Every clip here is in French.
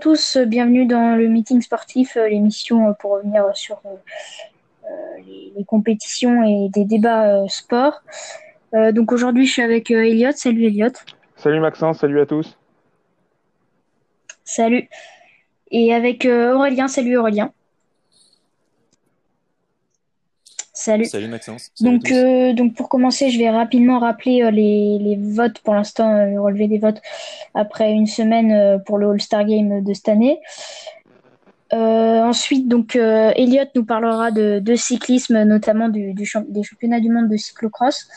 tous, bienvenue dans le meeting sportif, euh, l'émission euh, pour revenir sur les, compétitions et des débats sport. donc aujourd'hui, je suis avec Elliot. Salut Elliot. Salut Maxence, salut à tous. Salut. Et avec Aurélien. Salut Aurélien. Salut. Salut Maxence. donc, euh, donc pour commencer, je vais rapidement rappeler euh, les, les, votes pour l'instant, euh, le relevé des votes après une semaine pour le All-Star Game de cette année. ensuite, donc Elliot nous parlera de, de cyclisme, notamment du, du des championnats du monde de cyclocross.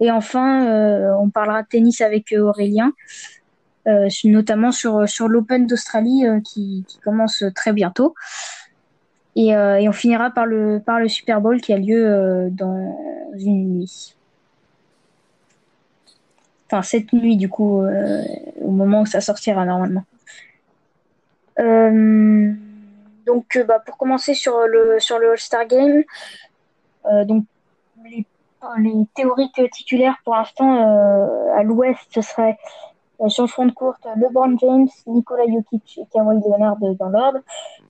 Et enfin, on parlera de tennis avec Aurélien, notamment sur, sur l'Open d'Australie qui, qui, commence très bientôt. Et, euh, et, on finira par le, par le Super Bowl qui a lieu euh, dans une nuit. Enfin, cette nuit, du coup, euh, au moment où ça sortira normalement. donc, bah, pour commencer sur le, All-Star Game, donc, les théoriques titulaires pour l'instant à l'ouest, ce serait sur le front de courte, LeBron James, Nikola Jokic et Kawhi Leonard dans l'ordre.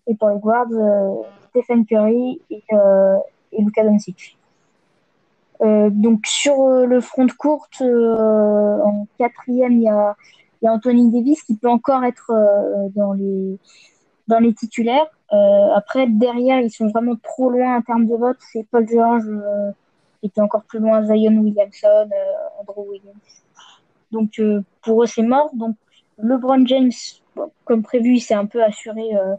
Et pour les guards, euh, Stephen Curry et, euh, et Luka Doncic. Euh, donc sur le front de courte, en quatrième, il y a, y a, Anthony Davis qui peut encore être dans les dans les titulaires. après, derrière, ils sont vraiment trop loin en termes de vote. C'est Paul George qui était encore plus loin, Zion Williamson, Andrew Williams. Donc euh, pour eux, c'est mort. Donc LeBron James, comme prévu, il s'est un peu assuré euh,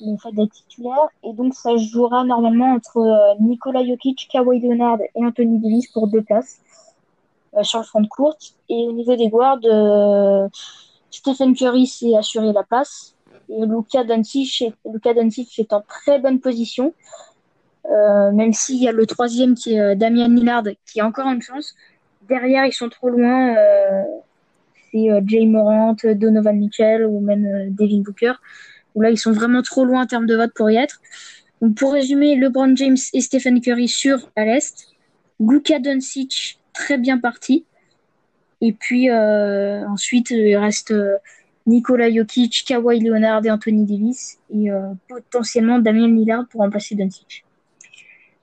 le fait d'être titulaire. Et donc ça jouera normalement entre euh, Nikola Jokic, Kawhi Leonard et Anthony Davis pour deux places sur le front de courte. Et au niveau des guards, Stephen Curry s'est assuré la place. Et Luka Doncic est, est en très bonne position. même s'il y a le troisième qui est Damian Lillard qui a encore une chance derrière, ils sont trop loin. Euh, c'est euh, Jay Morant, Donovan Mitchell ou même euh, Devin Booker. Là, ils sont vraiment trop loin en termes de vote pour y être. Pour résumer, LeBron James et Stephen Curry sur à l'est. Luka Doncic, très bien parti. Et puis ensuite, il reste Nikola Jokic, Kawhi Leonard et Anthony Davis. Et potentiellement Damien Lillard pour remplacer Doncic.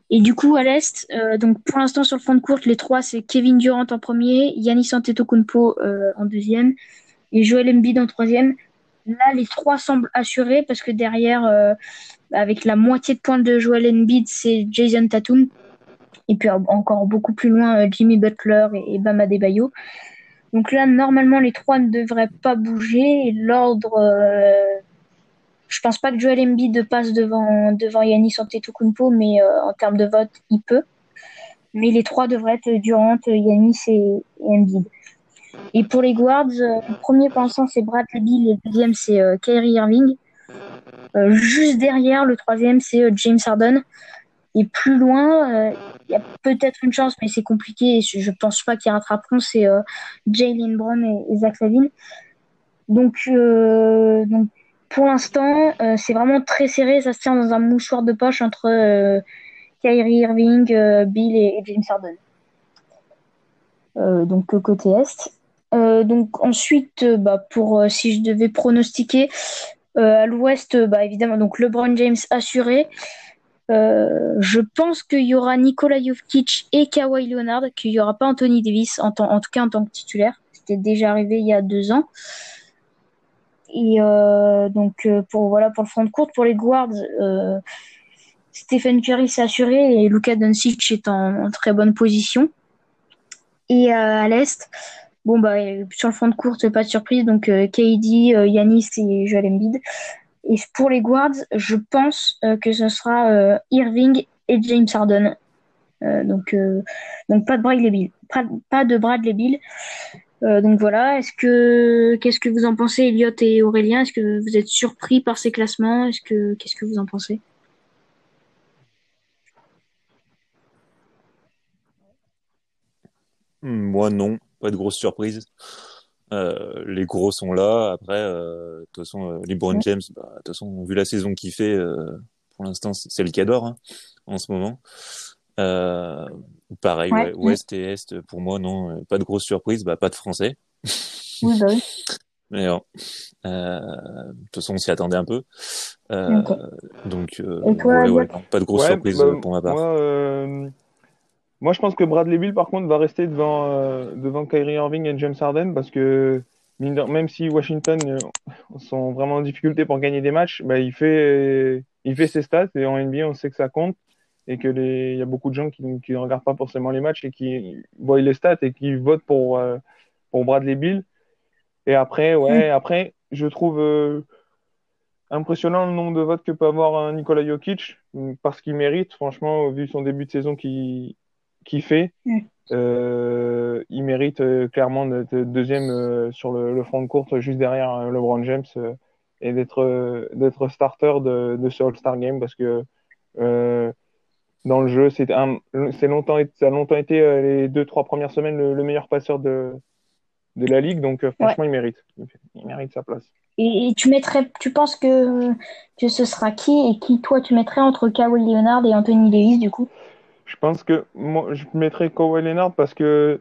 Et du coup, à l'Est, euh, donc pour l'instant sur le front de courte, les trois, c'est Kevin Durant en premier, Yannis Antetokounmpo euh, en deuxième et Joel Embiid en troisième. Là, les trois semblent assurés parce que derrière, euh, avec la moitié de points de Joel Embiid, c'est Jason Tatum. Et puis encore beaucoup plus loin, euh, Jimmy Butler et, et Bam Adebayo. Donc là, normalement, les trois ne devraient pas bouger. L'ordre je pense pas que Joel Embiid passe devant, devant Yannis Antetokounmpo, mais euh, en termes de vote, il peut. Mais les trois devraient être Durant, Yannis et, Embiid. Et pour les guards, euh, le premier pour l'instant c'est Bradley Bill et le deuxième c'est euh, Kyrie Irving. juste derrière, le troisième c'est James Harden. Et plus loin, il y a peut-être une chance, mais c'est compliqué. je, ne pense pas qu'ils rattraperont. C'est Jalen Brown et, Zach Lavine. Donc, donc pour l'instant, euh, c'est vraiment très serré. Ça se tient dans un mouchoir de poche entre euh, Kyrie Irving, euh, Bill et, James Harden. donc côté est. donc ensuite, bah, pour si je devais pronostiquer à l'ouest, bah, évidemment donc LeBron James assuré. je pense qu'il y aura Nikola Jokic et Kawhi Leonard, qu'il n'y aura pas Anthony Davis en, en tout cas en tant que titulaire. C'était déjà arrivé il y a deux ans. Et euh, donc euh, pour voilà pour le front de courte, pour les guards, euh, Stephen Curry s'est assuré et Luka Doncic est en, très bonne position. Et à l'est, bon bah sur le front de courte, pas de surprise, donc KD, Yanis et Joel Embiid. Et pour les guards, je pense que ce sera Irving et James Harden. donc, donc pas de Bradley Bill. Pas, de Bradley Bill. Euh, donc voilà, est-ce que qu'est-ce que vous en pensez, Elliot et Aurélien? Est-ce que vous êtes surpris par ces classements? Est-ce que qu'est-ce que vous en pensez? Hmm, Moi non, pas de grosse surprise. Euh, les gros sont là. Après, euh, de toute façon, LeBron James, bah, de toute façon, vu la saison qu'il fait, pour l'instant, c'est le cador hein, en ce moment. Euh, pareil, ouest et est, pour moi, non, pas de grosse surprise, bah, pas de français. Oui, bah oui. Mais. Euh, de toute façon, on s'y attendait un peu. Euh. Donc, euh, toi, ouais, ouais, pas de grosse Ouais, surprise bah, euh, pour ma part. Moi, euh, moi, je pense que Bradley Bill, par contre, va rester devant, euh, devant Kyrie Irving et James Harden parce que même si Washington euh, sont vraiment en difficulté pour gagner des matchs, bah, il fait, il fait ses stats et en NBA, on sait que ça compte et que les, il y a beaucoup de gens qui, qui ne regardent pas forcément les matchs et qui voient les stats et qui votent pour, euh, pour Bradley Bill. Et après, ouais, après, je trouve euh, impressionnant le nombre de votes que peut avoir un Nikola Jokic parce qu'il mérite, franchement, vu son début de saison qu'il qu'il fait. Mm. Euh, il mérite euh, clairement d'être deuxième euh, sur le, le front de courte juste derrière euh, LeBron James euh, et d'être euh, d'être starter de, de ce All-Star Game parce que euh, dans le jeu, c'est un, c'est longtemps, ça a longtemps été euh, les deux trois premières semaines le, le meilleur passeur de de la ligue, donc euh, franchement, il mérite, il mérite sa place. Et, et tu mettrais, tu penses que, que ce sera qui et qui toi tu mettrais entre Kawhi Leonard et Anthony Davis du coup? Je pense que moi, je mettrais Kawhi Leonard parce que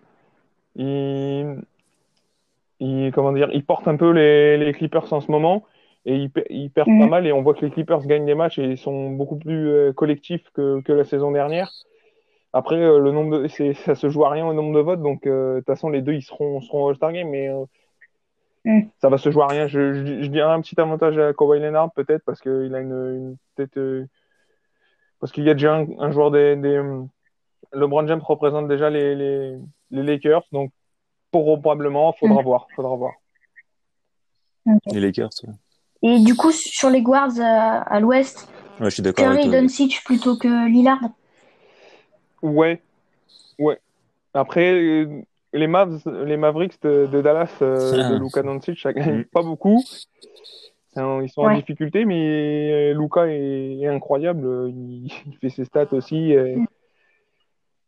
il, il, comment dire, il porte un peu les, les Clippers en ce moment et il, il perd Mhm. pas mal et on voit que les Clippers gagnent des matchs et ils sont beaucoup plus euh, collectifs que, que la saison dernière. Après, euh, le nombre de, c'est, ça se joue à rien au nombre de votes, donc euh, de toute façon les deux ils seront, seront au All-Star Game, mais euh, Mhm. ça va se jouer à rien. Je, je, je dirais un petit avantage à Kawhi Leonard peut-être parce qu'il a une, une tête, euh, parce qu'il y a déjà un, un joueur des, des LeBron James représente déjà les, les, les Lakers, donc probablement, faudra Mm. voir, faudra voir. Les Lakers, ouais. Et du coup sur les guards à, à l'ouest, Ouais, je suis Curry. Doncic plutôt que Lillard. Ouais, ouais. Après, euh, les Mavs, les Mavericks de, de Dallas, euh, de Luka Doncic, ça gagne Mm. pas beaucoup. Hein, Ils sont en difficulté, mais euh, Luka est, est incroyable. Il, il fait ses stats aussi. euh.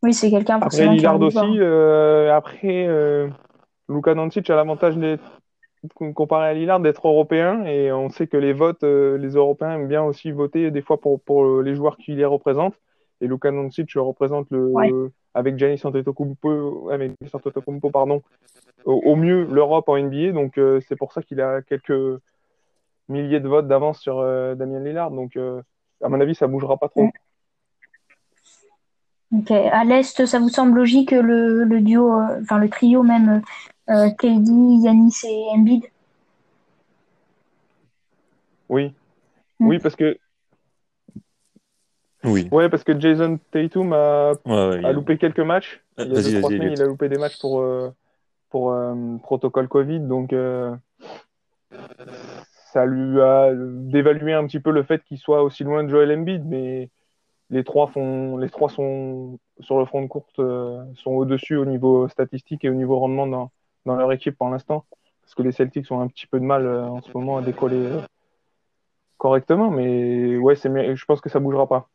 Oui, c'est quelqu'un Après, Lillard aussi. euh, après, euh, Luka Doncic a l'avantage d'être, comparé à Lillard, d'être européen. Et on sait que les votes, euh, les Européens aiment bien aussi voter des fois pour, pour les joueurs qui les représentent. Et Luka Doncic représente le, Ouais. avec Giannis Antetokounmpo, avec Giannis Antetokounmpo, pardon, au, au mieux l'Europe en NBA. Donc euh, c'est pour ça qu'il a quelques milliers de votes d'avance sur euh, Damien Lillard. Donc euh, à mon avis, ça bougera pas trop. Ok. À l'est, ça vous semble logique le, le duo, euh, enfin le trio même, euh, KD, Yanis et Embiid? Oui, Mm. oui, parce que Oui. ouais, parce que Jason Tatum a Ouais, ouais, a loupé quelques matchs. Il y a deux, trois semaines, il a loupé des matchs pour, euh, pour euh, protocole Covid. Donc, euh, ça lui a dévalué un petit peu le fait qu'il soit aussi loin de Joel Embiid. Mais les trois, font, les trois sont sur le front de courte, euh, sont au-dessus au niveau statistique et au niveau rendement dans, dans leur équipe pour l'instant. Parce que les Celtics ont un petit peu de mal euh, en ce moment à décoller euh, correctement. Mais ouais, je pense que ça bougera pas.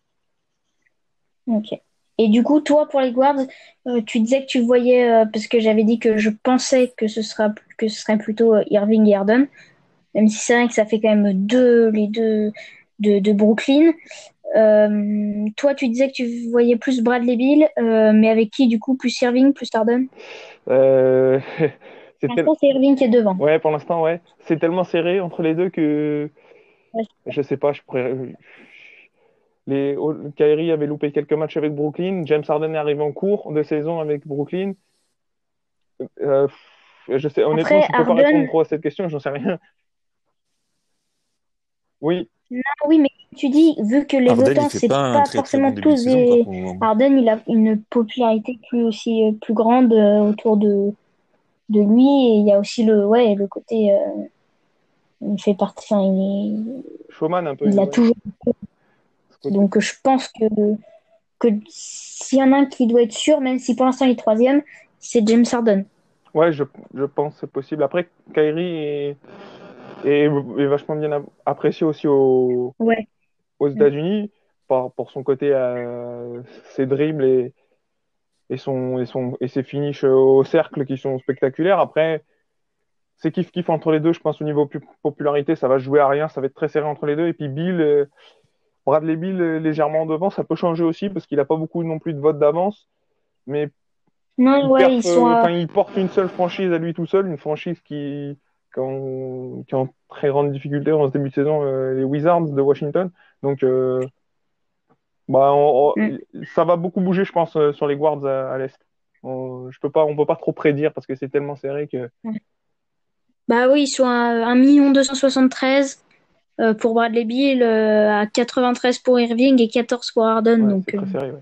Ok. Et du coup, toi, pour les guards, euh, tu disais que tu voyais, parce que j'avais dit que je pensais que ce sera, que ce serait plutôt Irving et Harden, même si c'est vrai que ça fait quand même deux, les deux de, de Brooklyn. Euh, toi, tu disais que tu voyais plus Bradley Beal, euh, mais avec qui, du coup, plus Irving, plus Harden? Euh, c'est tel- Irving qui est devant. Ouais, pour l'instant, ouais. C'est tellement serré entre les deux que Ouais. je sais pas, je pourrais. Les... Kyrie avait loupé quelques matchs avec Brooklyn. James Harden est arrivé en cours de saison avec Brooklyn. Euh, je sais, honnêtement, Après, je peux pas répondre trop à cette question, j'en sais rien. Oui, Ah oui, mais tu dis, vu que les votants, c'est pas pas très très forcément bon tous saison des... moment. Harden, il a une popularité plus aussi euh, plus grande euh, autour de de lui et il y a aussi le ouais le côté euh, il fait partie enfin il Showman un peu. est, il a ouais. toujours donc je pense que que s'il y en a un qui doit être sûr même si pour l'instant il est troisième c'est James Harden Ouais, je, je pense que c'est possible. Après, Kyrie est, est vachement bien ap- apprécié aussi au, ouais aux États-Unis par, pour son côté euh, ses dribbles et, et, son, et, son, et ses finishes au cercle qui sont spectaculaires. Après, c'est kiff kiff entre les deux. Je pense au niveau pu- popularité, ça va jouer à rien. Ça va être très serré entre les deux. Et puis Bill, euh, Bradley Bill euh, légèrement devant, ça peut changer aussi parce qu'il n'a pas beaucoup non plus de votes d'avance. Mais non il, ouais perf, ils sont euh, à- il porte une seule franchise à lui tout seul, une franchise qui, qui ont, qui ont très grande difficulté en ce début de saison, les Wizards de Washington. Donc, bah, mm. ça va beaucoup bouger, je pense, sur les guards à, l'Est. On, je peux pas, on peut pas trop prédire parce que c'est tellement serré que. Bah oui, ils sont à 1 273 euh, pour Bradley Bill, euh, à 93 pour Irving et 14 pour Harden. euh,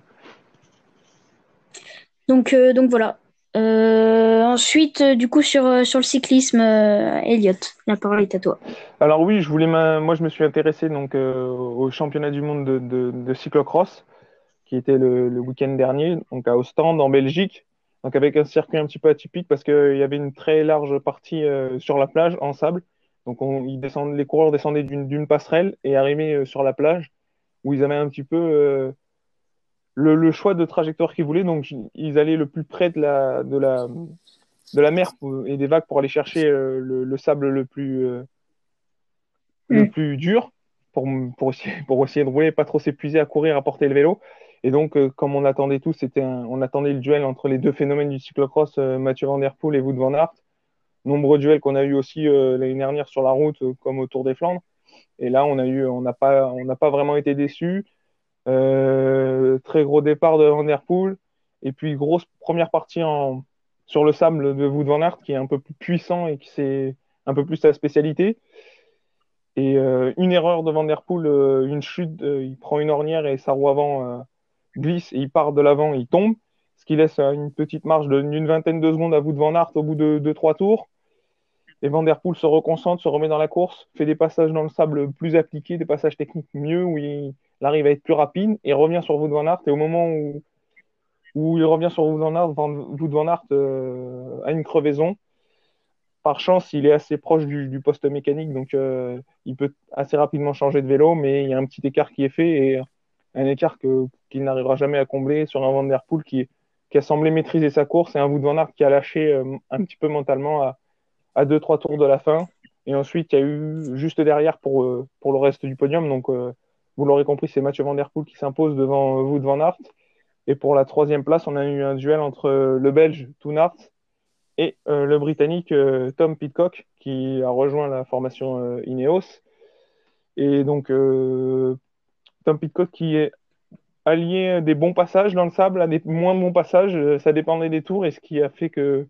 donc, donc voilà. Ensuite, du coup, sur, sur le cyclisme, Elliot, la parole est à toi. Alors oui, je voulais moi je me suis intéressé donc au championnat du monde de, de, de cyclocross qui était le, le week-end dernier, donc à Ostende en Belgique. Donc avec un circuit un petit peu atypique parce qu'il y avait une très large partie sur la plage en sable donc on, ils descendent, les coureurs descendaient d'une passerelle et arrivaient euh, sur la plage où ils avaient un petit peu euh, le, le, choix de trajectoire qu'ils voulaient. Donc ils allaient le plus près de la, de la, de la mer et des vagues pour aller chercher euh, le, le, sable le plus, le mm. plus dur pour, pour, essayer, pour essayer de rouler, pas trop s'épuiser à courir, à porter le vélo. Et donc, comme on attendait tous, c'était on attendait le duel entre les deux phénomènes du cyclocross, Mathieu Van Der Poel et Wout Van Aert nombreux duels qu'on a eu aussi euh, l'année dernière sur la route, euh, comme au Tour des Flandres. Et là, on a eu, on n'a pas, on n'a pas vraiment été déçus. Euh, très gros départ de Van Der Poel. Et puis grosse première partie sur le sable de Wout van Aert, qui est un peu plus puissant et qui c'est un peu plus sa spécialité. Et une erreur de Van Der Poel, une chute, il prend une ornière et sa roue avant glisse et il part de l'avant, il tombe, ce qui laisse une petite marge d'une vingtaine de secondes à Wout van Aert au bout de 2-3 tours. Et Van Der Poel se reconcentre, se remet dans la course, fait des passages dans le sable plus appliqués, des passages techniques mieux, où il, arrive à être plus rapide, et revient sur Wout Van Aert. Et au moment où, où il revient sur Wout Van Wout Van euh, a une crevaison. Par chance, il est assez proche du, poste mécanique, donc euh, il peut assez rapidement changer de vélo, mais il y a un petit écart qui est fait, et un écart qu'il n'arrivera jamais à combler sur un Van Der Poel qui, a semblé maîtriser sa course, et un Wout Van Aert qui a lâché euh, un petit peu mentalement à à 2-3 tours de la fin. Et ensuite, il y a eu juste derrière pour, pour le reste du podium. Donc, vous l'aurez compris, c'est Mathieu Van Der Poel qui s'impose devant Wout Van Aert. Et pour la troisième place, on a eu un duel entre le Belge Toon Aert et euh, le Britannique Tom Pitcock qui a rejoint la formation Ineos. Et donc, Tom Pitcock qui est allié des bons passages dans le sable à des moins bons passages. Ça dépendait des tours et ce qui a fait que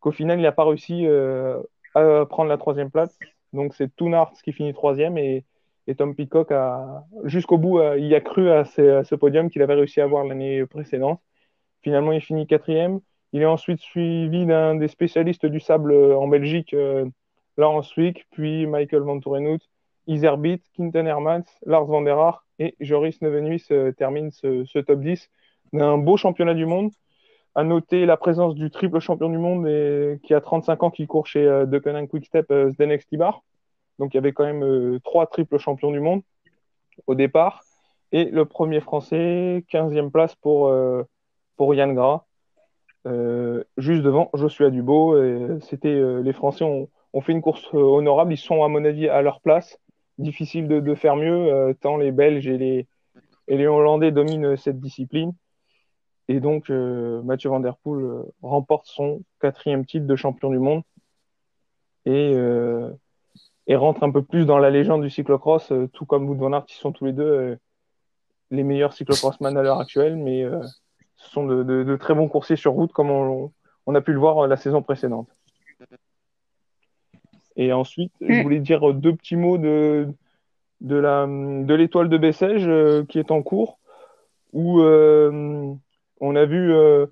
qu'au final, il n'a pas réussi euh, à prendre la troisième place. Donc c'est Toonart qui finit troisième et, et Tom Peacock a jusqu'au bout il a cru à ce, podium qu'il avait réussi à avoir l'année précédente. Finalement, il finit quatrième. Il est ensuite suivi d'un des spécialistes du sable en Belgique, euh, Lars Wick, puis Michael Van Tourenhout, Iserbit, Quinten Hermans, Lars Van der Haar et Joris Nevenhuis euh, termine ce, top 10 d'un beau championnat du monde à noter la présence du triple champion du monde et, qui a 35 ans, qui court chez euh, Quickstep euh, Zdenek Stibar. Donc il y avait quand même euh, trois triples champions du monde au départ. Et le premier français, 15e place pour, euh, pour Yann Gras, juste devant Joshua Dubo. C'était les Français ont, ont, fait une course honorable. Ils sont à mon avis à leur place. Difficile de, faire mieux, tant les Belges et les, et les Hollandais dominent cette discipline. Et donc, euh, Mathieu Van Der Poel euh, remporte son quatrième titre de champion du monde et, euh, et, rentre un peu plus dans la légende du cyclocross, tout comme Wout Van Aert, qui sont tous les deux les meilleurs cyclocrossman à l'heure actuelle, mais ce sont de, de, de, très bons coursiers sur route, comme on, on, a pu le voir la saison précédente. Et ensuite, je mm. voulais dire deux petits mots de, de l'étoile de, de Bessèges qui est en cours, où on a vu euh,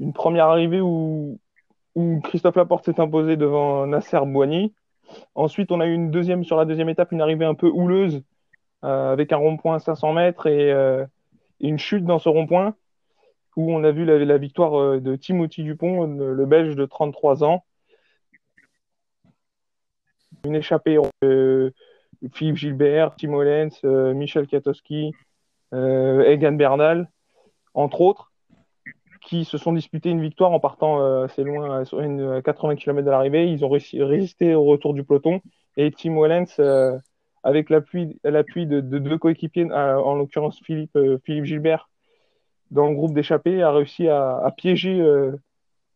une première arrivée où, Christophe Laporte s'est imposé devant Nasser Boigny. Ensuite, on a eu une deuxième sur la deuxième étape, une arrivée un peu houleuse euh, avec un rond-point à 500 mètres euh, et, une chute dans ce rond-point où on a vu la, victoire de Timothy Dupont, le Belge de 33 ans. Une échappée de Philippe Gilbert, Tim Hollens, Michel Katowski, Egan Bernal, entre autres qui se sont disputés une victoire en partant euh, assez loin, à 80 km de l'arrivée. Ils ont réussi, résisté au retour du peloton. Et Tim Wellens, euh, avec l'appui de, de, deux coéquipiers, euh, en l'occurrence Philippe, Gilbert, dans le groupe d'échappés, a réussi à, piéger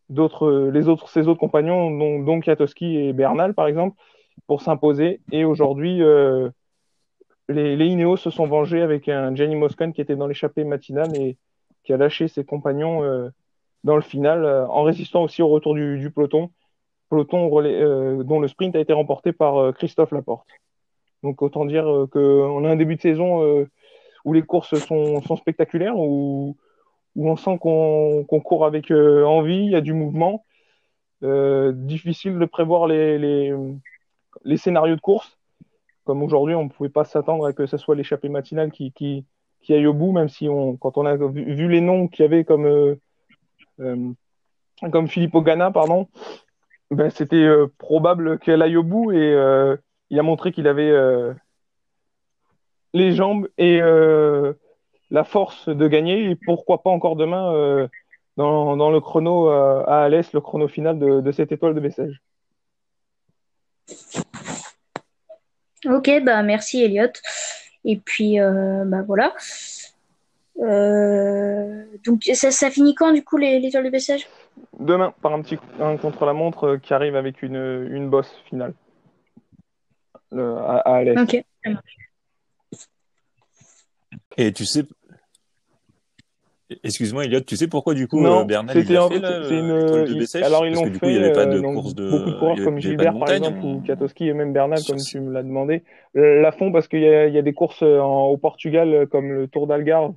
les autres, ses autres compagnons, dont, dont Kiatowski et Bernal, par exemple, pour s'imposer. Et aujourd'hui, euh, les, les Ineos se sont vengés avec un Jenny Moscon qui était dans l'échappée matinale et qui a lâché ses compagnons euh, dans le final, euh, en résistant aussi au retour du, peloton, peloton relais, dont le sprint a été remporté par Christophe Laporte. Donc autant dire qu'on a un début de saison où les courses sont, spectaculaires, où, on sent qu'on court avec envie, il y a du mouvement. Euh, difficile de prévoir les, scénarios de course. Comme aujourd'hui, on ne pouvait pas s'attendre à que ce soit l'échappée matinale qui, qui, aille au bout, même si on, quand on a vu, les noms qu'il y avait comme, euh, euh, comme Philippe Ogana, pardon, ben, c'était euh, probable qu'elle aille au bout et il a montré qu'il avait les jambes et la force de gagner et pourquoi pas encore demain dans, dans, le chrono à Alès, le chrono final de, cette étoile de Bessèges. Ok, bah merci Elliot. Et puis euh, bah voilà. Euh, donc ça, ça, finit quand du coup les, les tours de Bessèges Demain, par un petit un contre la montre euh, qui arrive avec une, une bosse finale le, à, à Alès. Ok, ça marche. Et tu sais, Excuse-moi, Elliot, tu sais pourquoi du coup non, euh, Bernal il a fait là, une... de Alors ils l'ont fait. coup il n'y avait pas de euh, course de. beaucoup de coureurs avait- comme Gilbert par exemple on- ou Katowski et même Bernal comme tu me l'as demandé euh, la font parce qu'il y a, il y a des courses en- au Portugal comme le Tour d'Algarve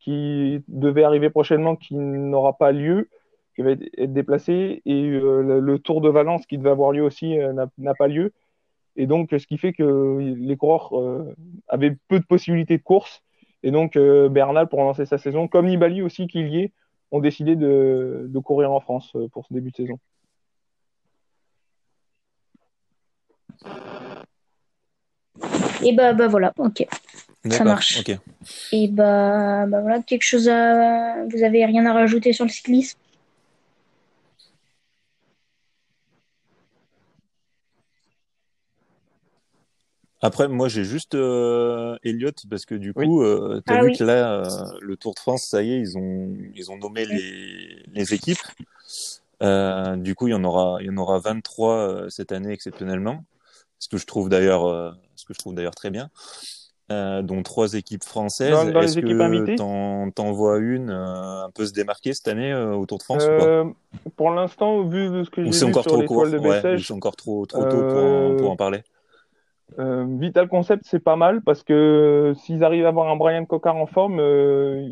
qui devait arriver prochainement qui n'aura pas lieu qui va être déplacé et euh, le, Tour de Valence qui devait avoir lieu aussi euh, n'a n'a pas lieu et donc ce qui fait que les coureurs euh, avaient peu de possibilités de course et donc euh, Bernal pour lancer sa saison comme Nibali aussi qui y est ont décidé de, de courir en France euh, pour ce début de saison. Et bah bah voilà, ok. D'accord, marche. Et bah, bah voilà, quelque chose à. Vous avez rien à rajouter sur le cyclisme? Après, moi, j'ai juste euh, Elliot parce que du Oui. coup, euh, t'as Ah vu oui. que là, euh, le Tour de France, ça y est, ils ont ils ont nommé les les équipes. Euh, du coup, il y en aura il y en aura 23 euh, cette année exceptionnellement, ce que je trouve d'ailleurs euh, ce que je trouve d'ailleurs très bien. Euh, dont trois équipes françaises. Dans- dans les Est-ce équipes que invitées? t'en t'en vois une euh, un peu se démarquer cette année euh, au Tour de France ou pas? Pour l'instant, vu de ce que Ou j'ai c'est vu encore sur trop court de? Ouais, ou Bessèges, c'est encore trop trop tôt pour en, pour en parler? Euh, Vital Concept, c'est pas mal parce que s'ils arrivent à avoir un Brian Cocard en forme, euh,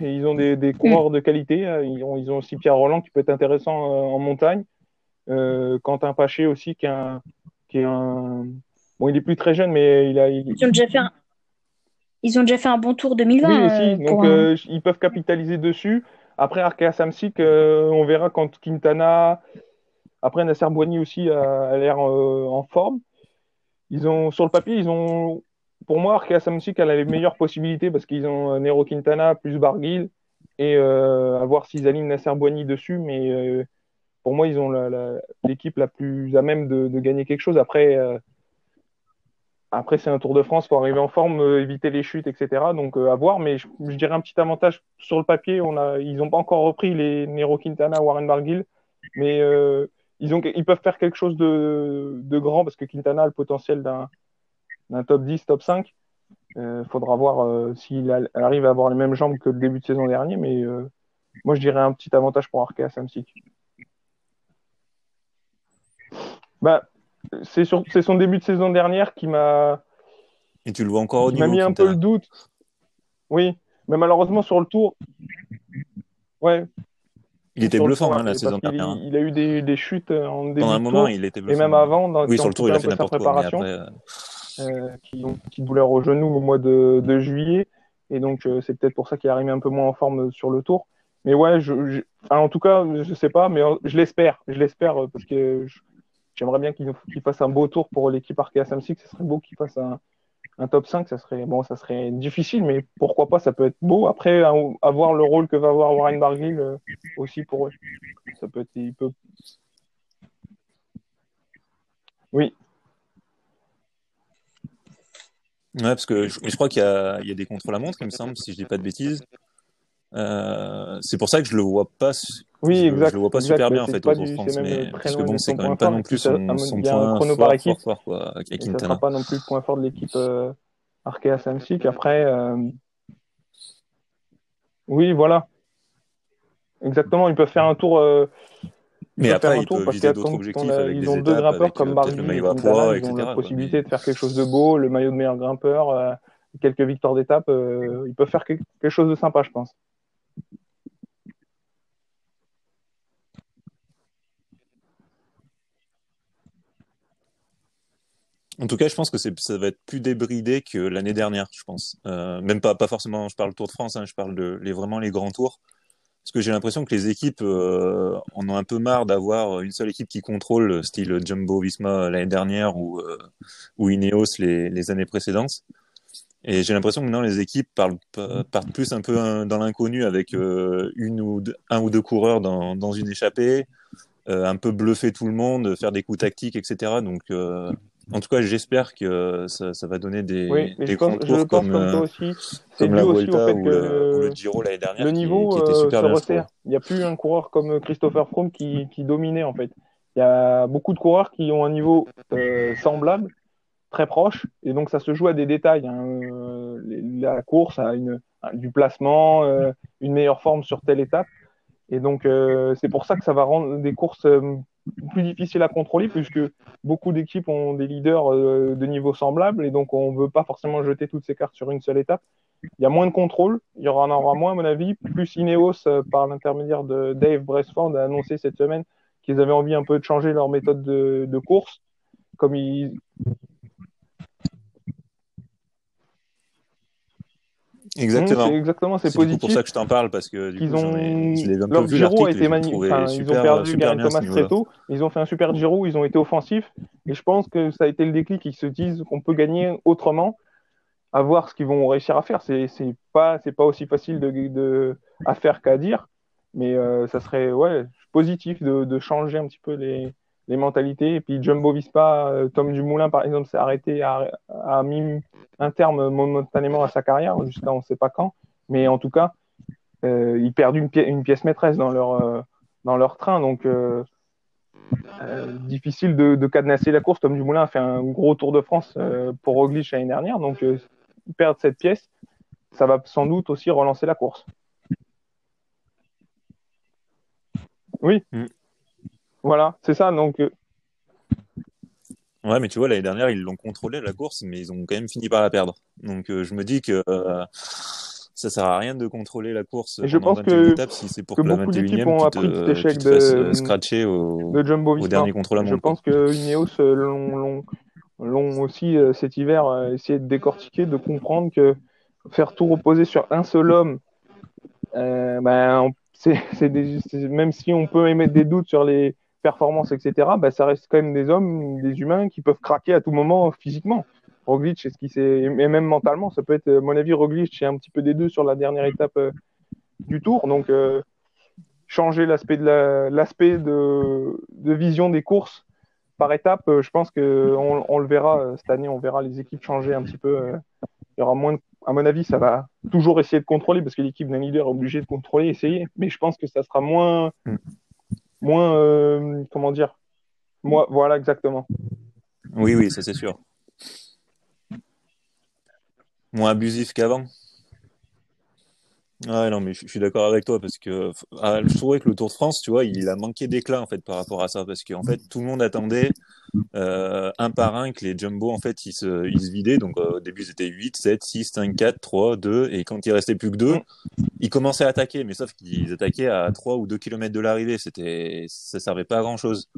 ils ont des, des coureurs de qualité. euh, Ils ont, ils ont aussi Pierre Roland qui peut être intéressant euh, en montagne. Euh, Quentin Paché aussi qui est un, qui est un... Bon, il est plus très jeune, mais il a, il, Ils ont déjà fait un, ils ont déjà fait un bon tour 2020. Oui, euh, aussi. Donc, un- euh, ils peuvent capitaliser dessus. Après, Arkea Samsic, euh, on verra quand Quintana. Après, Nasser Boigny aussi a, a l'air euh, en forme. Ils ont, sur le papier, ils ont. Pour moi, Arkea Samsic a les meilleures possibilités parce qu'ils ont euh, Nero Quintana plus Barguil et euh, à voir s'ils alignent Nasser Boigny dessus. Mais euh, pour moi, ils ont l'équipe la, plus à même de, gagner quelque chose. Après. après, c'est un Tour de France, faut arriver en forme, éviter les chutes, etc. Donc, à voir. Mais je, dirais un petit avantage sur le papier. Ils n'ont pas encore repris les Nero Quintana, Warren Barguil, mais ils, ont, ils peuvent faire quelque chose de, de grand parce que Quintana a le potentiel d'un top 10, top 5. Euh, faudra voir euh, s'il arrive à avoir les mêmes jambes que le début de saison dernier. Mais euh, moi, je dirais un petit avantage pour Arkea Samsic. Bah, c'est son début de saison dernière qui m'a Et tu le vois encore au m'a mis un peu le doute. Oui, mais malheureusement sur le tour, ouais, Il était bluffant hein, la saison dernière. il a eu des, des chutes euh, en début Pendant un moment, tour, il était et bluffant. même avant, dans, Oui, sur le tour, il a fait n'importe quoi. Après, euh, euh, qui ont une petite douleur au genou au mois de, de juillet, et donc euh, c'est peut-être pour ça qu'il est arrivé un peu moins en forme sur le tour. Mais ouais, je, je- enfin, en tout cas, je sais pas, mais je l'espère, je l'espère parce que j'aimerais bien qu'il qu'il fasse un beau tour pour l'équipe Arkea Samsic. Ce serait beau qu'il fasse un, un top 5, ça serait bon, ça serait difficile, mais pourquoi pas, ça peut être beau. Après, à, à voir le rôle que va avoir Warren Barguil euh, aussi pour eux. Ça peut être, il peut. Oui, Ouais, parce que je, crois qu'il y a, il y a des contre-la-montre, il me semble, si je dis pas de bêtises. Euh, c'est pour ça que je le vois pas. Oui, exact. Je le vois pas exact, super bien en fait pas au Tour de du- France, mais parce que bon, c'est quand même pas fort, non plus son, son point chrono fort, par fort, équipe. fort, quoi, Et ça Quintana. sera pas non plus le point fort de l'équipe euh, Arkea Samsic. Après, euh, oui, voilà. Exactement, ils peuvent faire un tour. euh, ils Mais peuvent après, un il tour peut parce viser d'autres objectifs avec ils ont deux grimpeurs comme poids, ils ont la quoi. possibilité de faire quelque chose de beau, le maillot de meilleur grimpeur, quelques victoires d'étape. euh, ils peuvent faire quelque chose de sympa, je pense. En tout cas, je pense que ça va être plus débridé que l'année dernière, je pense. Euh, même pas, forcément, je parle Tour de France, hein, je parle vraiment les grands tours. Parce que j'ai l'impression que les équipes euh, en ont un peu marre d'avoir une seule équipe qui contrôle, style Jumbo Visma l'année dernière ou, euh, Ineos les, années précédentes. Et j'ai l'impression que maintenant les équipes partent plus un peu dans l'inconnu avec euh, un ou deux coureurs dans, dans une échappée, euh, un peu bluffer tout le monde, faire des coups tactiques, etc. Donc, euh, en tout cas, j'espère que ça, ça va donner des, Oui, mais des je pense, grands je tours pense comme, comme toi euh, aussi. C'est comme la aussi au Vuelta fait ou que le, le Giro l'année dernière le qui, niveau qui était euh, super se bien, resserre. Il n'y a plus un coureur comme Christopher Froome qui, qui dominait en fait. Il y a beaucoup de coureurs qui ont un niveau euh, semblable, très proche, et donc ça se joue à des détails. hein. Euh, la course a une, du placement, euh, une meilleure forme sur telle étape, et donc euh, c'est pour ça que ça va rendre des courses euh, plus difficiles à contrôler, puisque beaucoup d'équipes ont des leaders euh, de niveau semblable, et donc on ne veut pas forcément jeter toutes ces cartes sur une seule étape. Il y a moins de contrôle, il y en aura moins à mon avis. Plus Ineos, euh, par l'intermédiaire de Dave Bresford, a annoncé cette semaine qu'ils avaient envie un peu de changer leur méthode de, de course. Comme ils... Exactement. c'est exactement, c'est pour positif. ça que je t'en parle parce que du qu'ils coup, ai, je ont peu leur vu Giro a été magnifique. Enfin, ils ont perdu super Garen Thomas très tôt, ils ont fait un super Giro, ils ont été offensifs et je pense que ça a été le déclic. Ils se disent qu'on peut gagner autrement, à voir ce qu'ils vont réussir à faire. C'est c'est pas c'est pas aussi facile de, de à faire qu'à dire, mais euh, ça serait ouais positif de, de changer un petit peu les les mentalités. Et puis Jumbo Vispa, euh, Tom Dumoulin par exemple, s'est arrêté à, a mis un terme momentanément à sa carrière jusqu'à on sait pas quand, mais en tout cas euh, ils perdent une, pi une, pièce maîtresse dans leur, euh, train. Donc, euh, difficile de, de, cadenasser la course. Tom Dumoulin a fait un gros Tour de France pour Roglic l'année dernière. Donc, perdre cette pièce, ça va sans doute aussi relancer la course. Oui. Mm. Voilà, c'est ça. Donc, euh, Ouais, mais tu vois, l'année dernière, ils l'ont contrôlé la course, mais ils ont quand même fini par la perdre. Donc, euh, je me dis que euh, ça sert à rien de contrôler la course Et je pense 21 que, étapes si c'est pour que que, la beaucoup d'équipes 21e, ont appris cet échec de, euh, scratcher au, de Jumbo au dernier contre-la-montre. Je pense que Ineos l'ont aussi cet hiver essayé de décortiquer, de comprendre que faire tout reposer sur un seul homme, ben, c'est même si on peut émettre des doutes sur les performances, etc., ben, ça reste quand même des hommes, des humains qui peuvent craquer à tout moment physiquement. Roglic, est-ce qu'il s'est et même mentalement, ça peut être, à mon avis, Roglic, c'est un petit peu des deux sur la dernière étape euh, du tour. Donc, euh, changer l'aspect de vision des courses par étape, euh, je pense que on, le verra cette année, on verra les équipes changer un petit peu. il y aura moins, à mon avis, ça va toujours essayer de contrôler parce que l'équipe d'un leader est obligée de contrôler, essayer. Mais je pense que ça sera moins, mm. Moins, euh, comment dire, moi, voilà exactement. Oui, oui, ça c'est sûr. Moins abusif qu'avant. Ouais, non, mais je, suis d'accord avec toi parce que ah, je trouvais que le Tour de France, tu vois, il a manqué d'éclat en fait par rapport à ça parce qu'en fait tout le monde attendait euh, un par un que les jumbo en fait ils se, ils se vidaient. Donc euh, au début c'était 8, 7, 6, 5, 4, 3, 2 et quand il restait plus que deux, ils commençaient à attaquer, mais sauf qu'ils attaquaient à 3 ou 2 km de l'arrivée. C'était, ça servait pas à grand chose.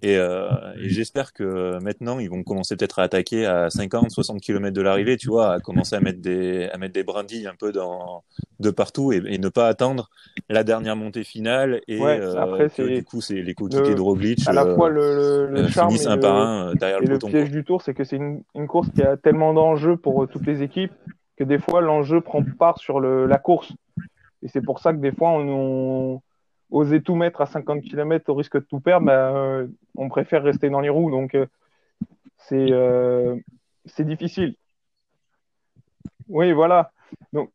Et, euh, et j'espère que maintenant ils vont commencer peut-être à attaquer à 50, 60 km de l'arrivée, tu vois, à commencer à mettre des, à mettre des brindilles un peu dans, de partout et, et ne pas attendre la dernière montée finale et ouais, euh, après, que du coup c'est les coéquipiers le, de Roglic à la fois le, euh, charme et un le, par un derrière et le le peloton. piège quoi. du tour, c'est que c'est une, une, course qui a tellement d'enjeux pour toutes les équipes que des fois l'enjeu prend part sur la course. Et c'est pour ça que des fois on, on oser tout mettre à 50 km au risque de tout perdre, bah, euh, on préfère rester dans les roues. Donc, euh, c'est euh, difficile. Oui, voilà. Donc,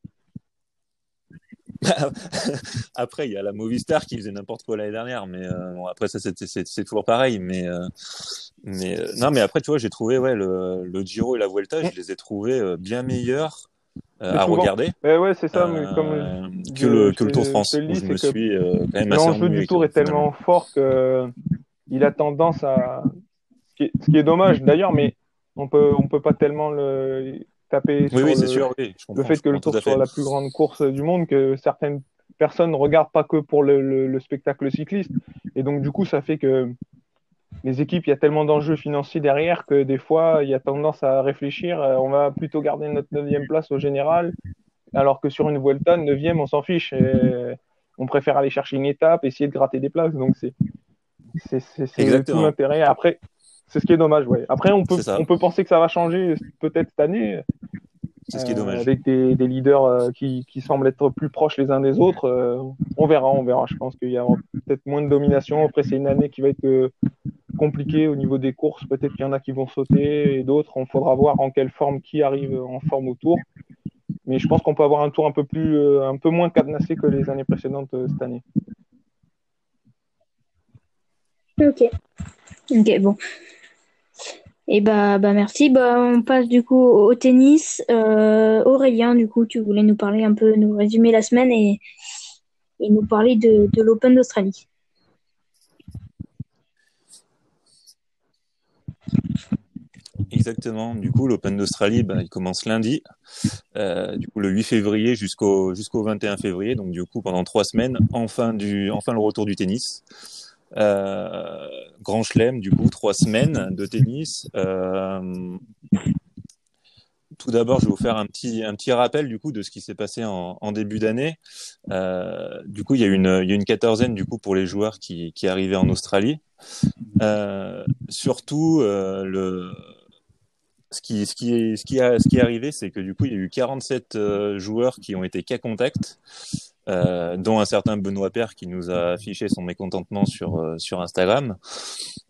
après, il y a la Movistar qui faisait n'importe quoi l'année dernière, mais euh, bon, après ça c'est toujours pareil. Mais euh, mais euh, non, mais après tu vois, j'ai trouvé ouais le, le Giro et la Vuelta, je les ai trouvés bien meilleurs à regarder. Eh ouais, c'est ça, mais comme que le que le Tour de France. Où je me suis quand même assez L'enjeu du Tour est tellement fort que il a tendance à ce qui est, ce qui est dommage d'ailleurs, mais on peut on peut pas tellement le taper sur oui, le, sûr, oui, le fait que le Tour soit la plus grande course du monde, que certaines personnes ne regardent pas que pour le, le, le, spectacle cycliste. Et donc, du coup, ça fait que les équipes, il y a tellement d'enjeux financiers derrière que des fois, il y a tendance à réfléchir. Euh, on va plutôt garder notre neuvième place au général, alors que sur une Vuelta, neuvième, on s'en fiche. Et on préfère aller chercher une étape, essayer de gratter des places. Donc, c'est c'est tout l'intérêt. Après, c'est ce qui est dommage, ouais. Après, on peut, on peut penser que ça va changer peut-être cette année. C'est ce qui est dommage. Euh, avec des, des leaders euh, qui, qui, semblent être plus proches les uns des autres. Euh, on verra, on verra. Je pense qu'il y a peut-être moins de domination. Après, c'est une année qui va être compliquée au niveau des courses. Peut-être qu'il y en a qui vont sauter et d'autres. On faudra voir en quelle forme qui arrive en forme au tour. Mais je pense qu'on peut avoir un tour un peu plus, un peu moins cadenassé que les années précédentes cette année. Ok. Ok, bon. Et bah, bah merci. Bah, on passe du coup au tennis. Euh, Aurélien, du coup, tu voulais nous parler un peu, nous résumer la semaine et, nous parler de, de l'Open d'Australie. Exactement. Du coup, l'Open d'Australie, bah, il commence lundi, euh, du coup le 8 février jusqu'au jusqu'au 21 février. Donc du coup, pendant trois semaines, enfin du enfin le retour du tennis. Euh, Grand Chelem, du coup, trois semaines de tennis. Euh, tout d'abord, je vais vous faire un petit, un petit rappel du coup de ce qui s'est passé en, début d'année. Euh, du coup, il y a une, il y a une quatorzaine du coup pour les joueurs qui, qui arrivaient en Australie. Surtout, le, ce qui, ce qui est, ce qui a, ce qui est arrivé, c'est que du coup, il y a eu 47 euh, joueurs qui ont été cas contact. Euh, dont un certain Benoît Père qui nous a affiché son mécontentement sur, euh, sur Instagram.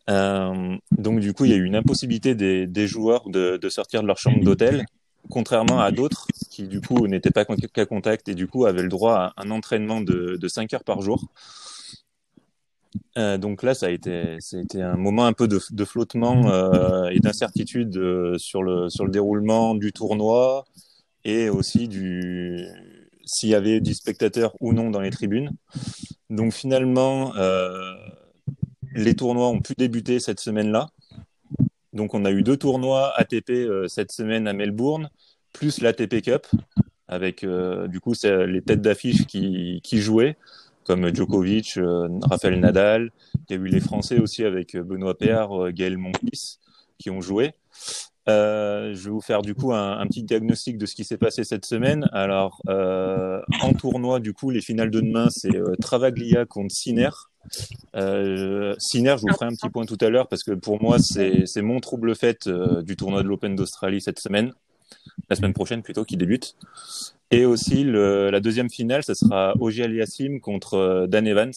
Euh, donc du coup, il y a eu une impossibilité des, des joueurs de, de sortir de leur chambre d'hôtel, contrairement à d'autres qui du coup n'étaient pas qu'à contact et du coup avaient le droit à un entraînement de, de 5 heures par jour. Euh, donc là, ça a été, ça a été un moment un peu de, de flottement euh, et d'incertitude euh, sur le sur le déroulement du tournoi et aussi du s'il y avait du spectateur ou non dans les tribunes. Donc finalement, euh, les tournois ont pu débuter cette semaine-là. Donc on a eu deux tournois ATP euh, cette semaine à Melbourne, plus l'ATP Cup, avec euh, du coup les têtes d'affiche qui, qui, jouaient, comme Djokovic, Rafael Nadal. Il y a eu les Français aussi avec Benoît Paire, Gaël Monfils qui ont joué. Euh, je vais vous faire du coup un, petit diagnostic de ce qui s'est passé cette semaine. Alors, euh, en tournoi, du coup, les finales de demain, c'est euh, Travaglia contre Sinner. Euh, Sinner, je vous ferai un petit point tout à l'heure parce que pour moi, c'est mon trouble fait du tournoi de l'Open d'Australie cette semaine, la semaine prochaine plutôt, qui débute. Et aussi, la deuxième finale, ce sera Ogier Aliassim contre Dan Evans.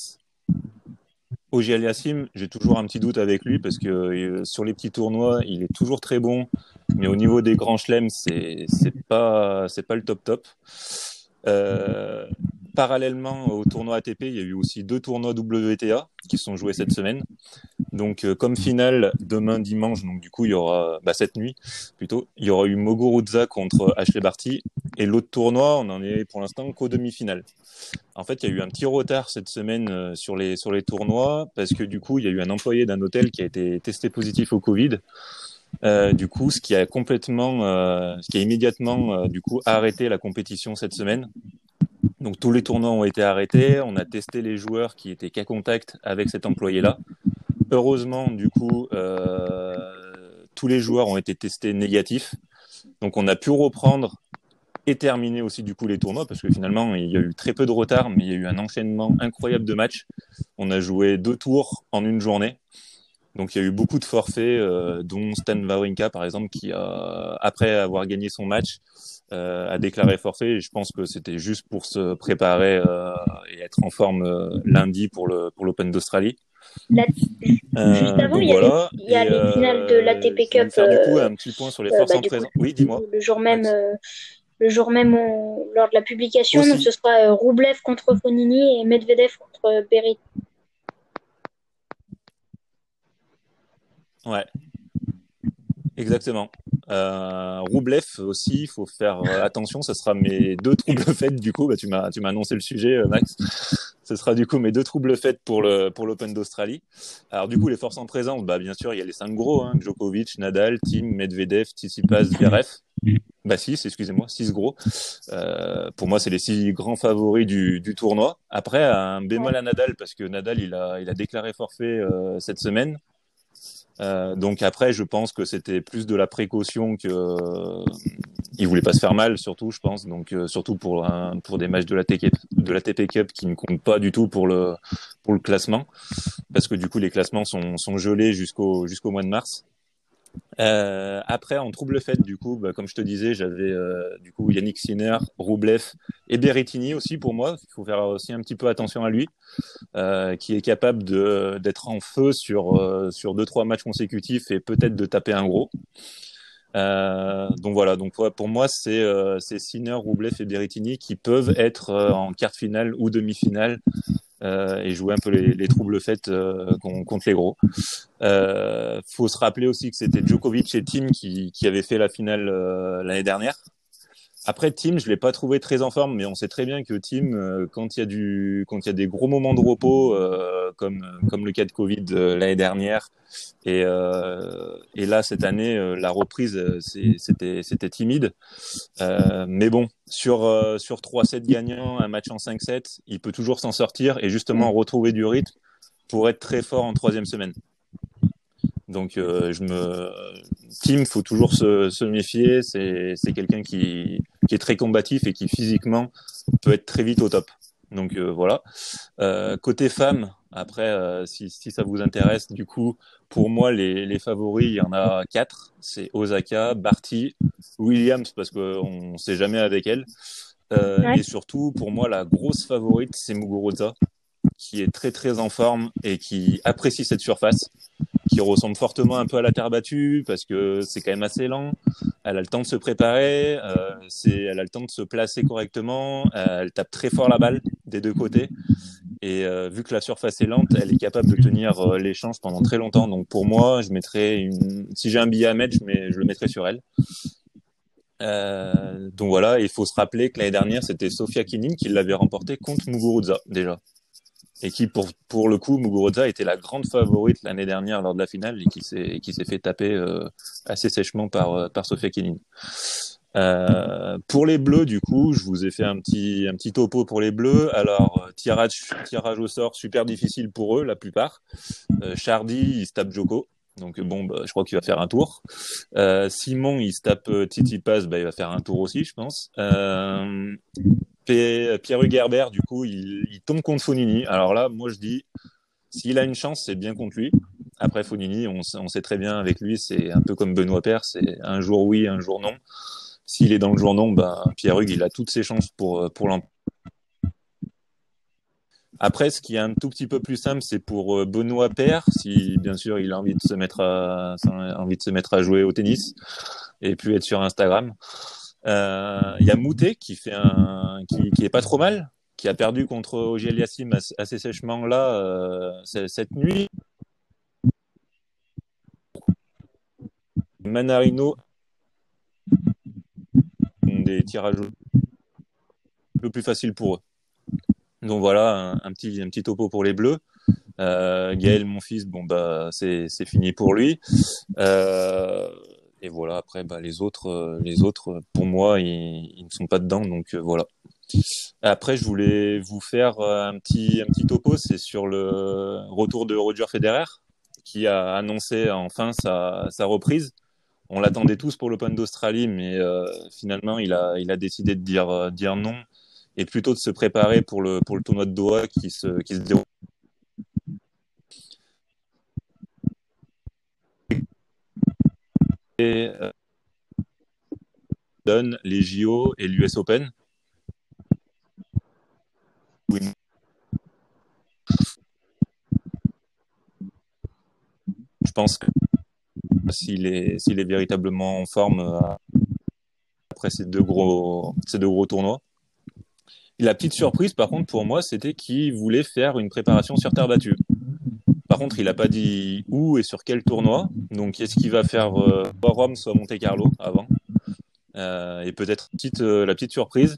Ogier Aliassim, j'ai toujours un petit doute avec lui parce que euh, sur les petits tournois, il est toujours très bon, mais au niveau des grands chelems, c'est pas pas le top top. Euh, parallèlement au tournoi ATP, il y a eu aussi deux tournois WTA qui sont joués cette semaine. Donc, euh, comme finale demain dimanche, donc du coup, il y aura bah, cette nuit plutôt, il y aura eu Mogoruzza contre Ashley Barty. Et l'autre tournoi, on en est pour l'instant qu'aux demi-finales. En fait, il y a eu un petit retard cette semaine euh, sur les sur les tournois parce que du coup, il y a eu un employé d'un hôtel qui a été testé positif au Covid. Euh, du coup, ce qui a complètement, ce qui a immédiatement, du coup, arrêté la compétition cette semaine. Donc tous les tournois ont été arrêtés. On a testé les joueurs qui étaient qu'à contact avec cet employé-là. Heureusement, du coup, euh, tous les joueurs ont été testés négatifs. Donc on a pu reprendre et terminer aussi du coup les tournois parce que finalement il y a eu très peu de retard, mais il y a eu un enchaînement incroyable de matchs. On a joué deux tours en une journée. Donc il y a eu beaucoup de forfaits, euh, dont Stan Wawrinka par exemple, qui a, après avoir gagné son match, a déclaré forfait. Et je pense que c'était juste pour se préparer euh, et être en forme euh, lundi pour le pour l'Open d'Australie. La... Juste avant, il y, voilà. il y a, les, finales de l'ATP Cup. Faire, du coup un petit point sur les forces bah, en présence. Oui, dis-moi. Le jour même, le jour même lors de la publication. Donc ce sera Roublev contre Fonini et Medvedev contre Berry. Ouais, exactement. Euh, Roublev aussi, il faut faire euh, attention. Ce sera mes deux troubles faits du coup. Bah, tu m'as tu m'as annoncé le sujet, euh, Max. Ce sera du coup mes deux troubles faits pour le pour l'Open d'Australie. Alors du coup, les forces en présence, bah bien sûr, il y a les cinq gros hein, Djokovic, Nadal, Tim, Medvedev, Tsitsipas, Zverev. Bah six, excusez-moi, six gros. Euh, pour moi, c'est les six grands favoris du, du tournoi. Après, un bémol à Nadal parce que Nadal, il a il a déclaré forfait euh, cette semaine. Euh, donc après, je pense que c'était plus de la précaution que euh, voulait pas se faire mal, surtout, je pense. Donc euh, surtout pour pour des matchs de la TP, de la TP Cup qui ne comptent pas du tout pour le pour le classement, parce que du coup les classements sont sont gelés jusqu'au jusqu'au mois de mars. Euh, après, en trouble fait, du coup, bah, comme je te disais, j'avais euh, du coup Yannick Sinner, Roublev et Berrettini aussi pour moi. Il faut faire aussi un petit peu attention à lui, euh, qui est capable de d'être en feu sur sur deux trois matchs consécutifs et peut-être de taper un gros. Donc voilà, donc pour moi c'est c'est Sinner, Roublev et Berrettini qui peuvent être en quart finale ou demi-finale euh, et jouer un peu les, les troubles faits euh, contre les gros. Euh, faut se rappeler aussi que c'était Djokovic et Tim qui, qui avaient fait la finale euh, l'année dernière. Après Tim, je l'ai pas trouvé très en forme, mais on sait très bien que Tim, euh, quand il y a du, quand il y a des gros moments de repos, euh, comme comme le cas de Covid l'année dernière, et et là cette année, la reprise, c'était timide. mais bon, sur sur trois sets gagnants, un match en 5-7, il peut toujours s'en sortir et justement retrouver du rythme pour être très fort en troisième semaine. Donc euh, je me Tim, faut toujours se, se méfier. C'est c'est quelqu'un qui qui est très combatif et qui physiquement peut être très vite au top. Donc euh, voilà. Euh, côté femme, après euh, si si ça vous intéresse, du coup pour moi les les favoris, il y en a quatre. C'est Osaka, Barty, Williams parce qu'on sait jamais avec elle. Euh, ouais. Et surtout, pour moi, la grosse favorite, c'est Muguruza, qui est très très en forme et qui apprécie cette surface qui ressemble fortement un peu à la terre battue parce que c'est quand même assez lent. Elle a le temps de se préparer, euh, c'est, elle a le temps de se placer correctement. Euh, elle tape très fort la balle des deux côtés. Et euh, vu que la surface est lente, elle est capable de tenir l'échange pendant très longtemps. Donc pour moi, je mettrais si j'ai un billet à mettre, je, le mettrais sur elle. Donc voilà, il faut se rappeler que l'année dernière, c'était Sofia Kinin qui l'avait remporté contre Muguruza déjà et qui pour pour le coup Muguruza était la grande favorite l'année dernière lors de la finale et qui s'est qui s'est fait taper euh, assez sèchement par euh, par Sofia Kenin. Euh, pour les bleus, du coup, je vous ai fait un petit un petit topo pour les bleus. Alors euh, tirage tirage au sort super difficile pour eux la plupart. Euh, Chardy il se tape Joko. Donc bon, bah, je crois qu'il va faire un tour. Euh, Simon, il se tape Titi Pass, bah, il va faire un tour aussi, je pense. Euh, Pierre Hugerbert, du coup, il, tombe contre Fonini. Alors là, moi, je dis, s'il a une chance, c'est bien contre lui. Après, Fonini, on, sait très bien avec lui, c'est un peu comme Benoît Père, c'est un jour oui, un jour non. S'il est dans le jour non, bah, Pierre Hugues, il a toutes ses chances pour, pour l'emporter. Après, ce qui est un tout petit peu plus simple, c'est pour Benoît Père, si bien sûr il a envie de se mettre à, envie de se mettre à jouer au tennis et puis être sur Instagram. Il euh, y a Moutet qui fait un, qui, est pas trop mal, qui a perdu contre Yassim assez sèchement là euh, cette nuit. Manarino des tirages peu plus faciles pour eux. Donc voilà un, petit topo pour les Bleus. Euh, Gaël, mon fils, bon bah c'est c'est fini pour lui. Et voilà après bah, les autres euh, les autres pour moi ils, ils ne sont pas dedans donc euh, voilà. Après je voulais vous faire euh, un petit un petit topo c'est sur le retour de Roger Federer qui a annoncé enfin sa, sa reprise. On l'attendait tous pour l'Open d'Australie mais euh, finalement il a il a décidé de dire dire non et plutôt de se préparer pour le pour le tournoi de Doha qui se qui se déroule euh, donne les JO et l'US Open. Oui. Je pense que s'il est, s'il est véritablement en forme euh, après ces deux gros, ces deux gros tournois. La petite surprise, par contre, pour moi, c'était qu'il voulait faire une préparation sur terre battue. Par contre, il n'a pas dit où et sur quel tournoi. Donc, est-ce qu'il va faire euh, soit Rome, soit Monte Carlo avant? Euh, Et peut-être euh, la petite surprise.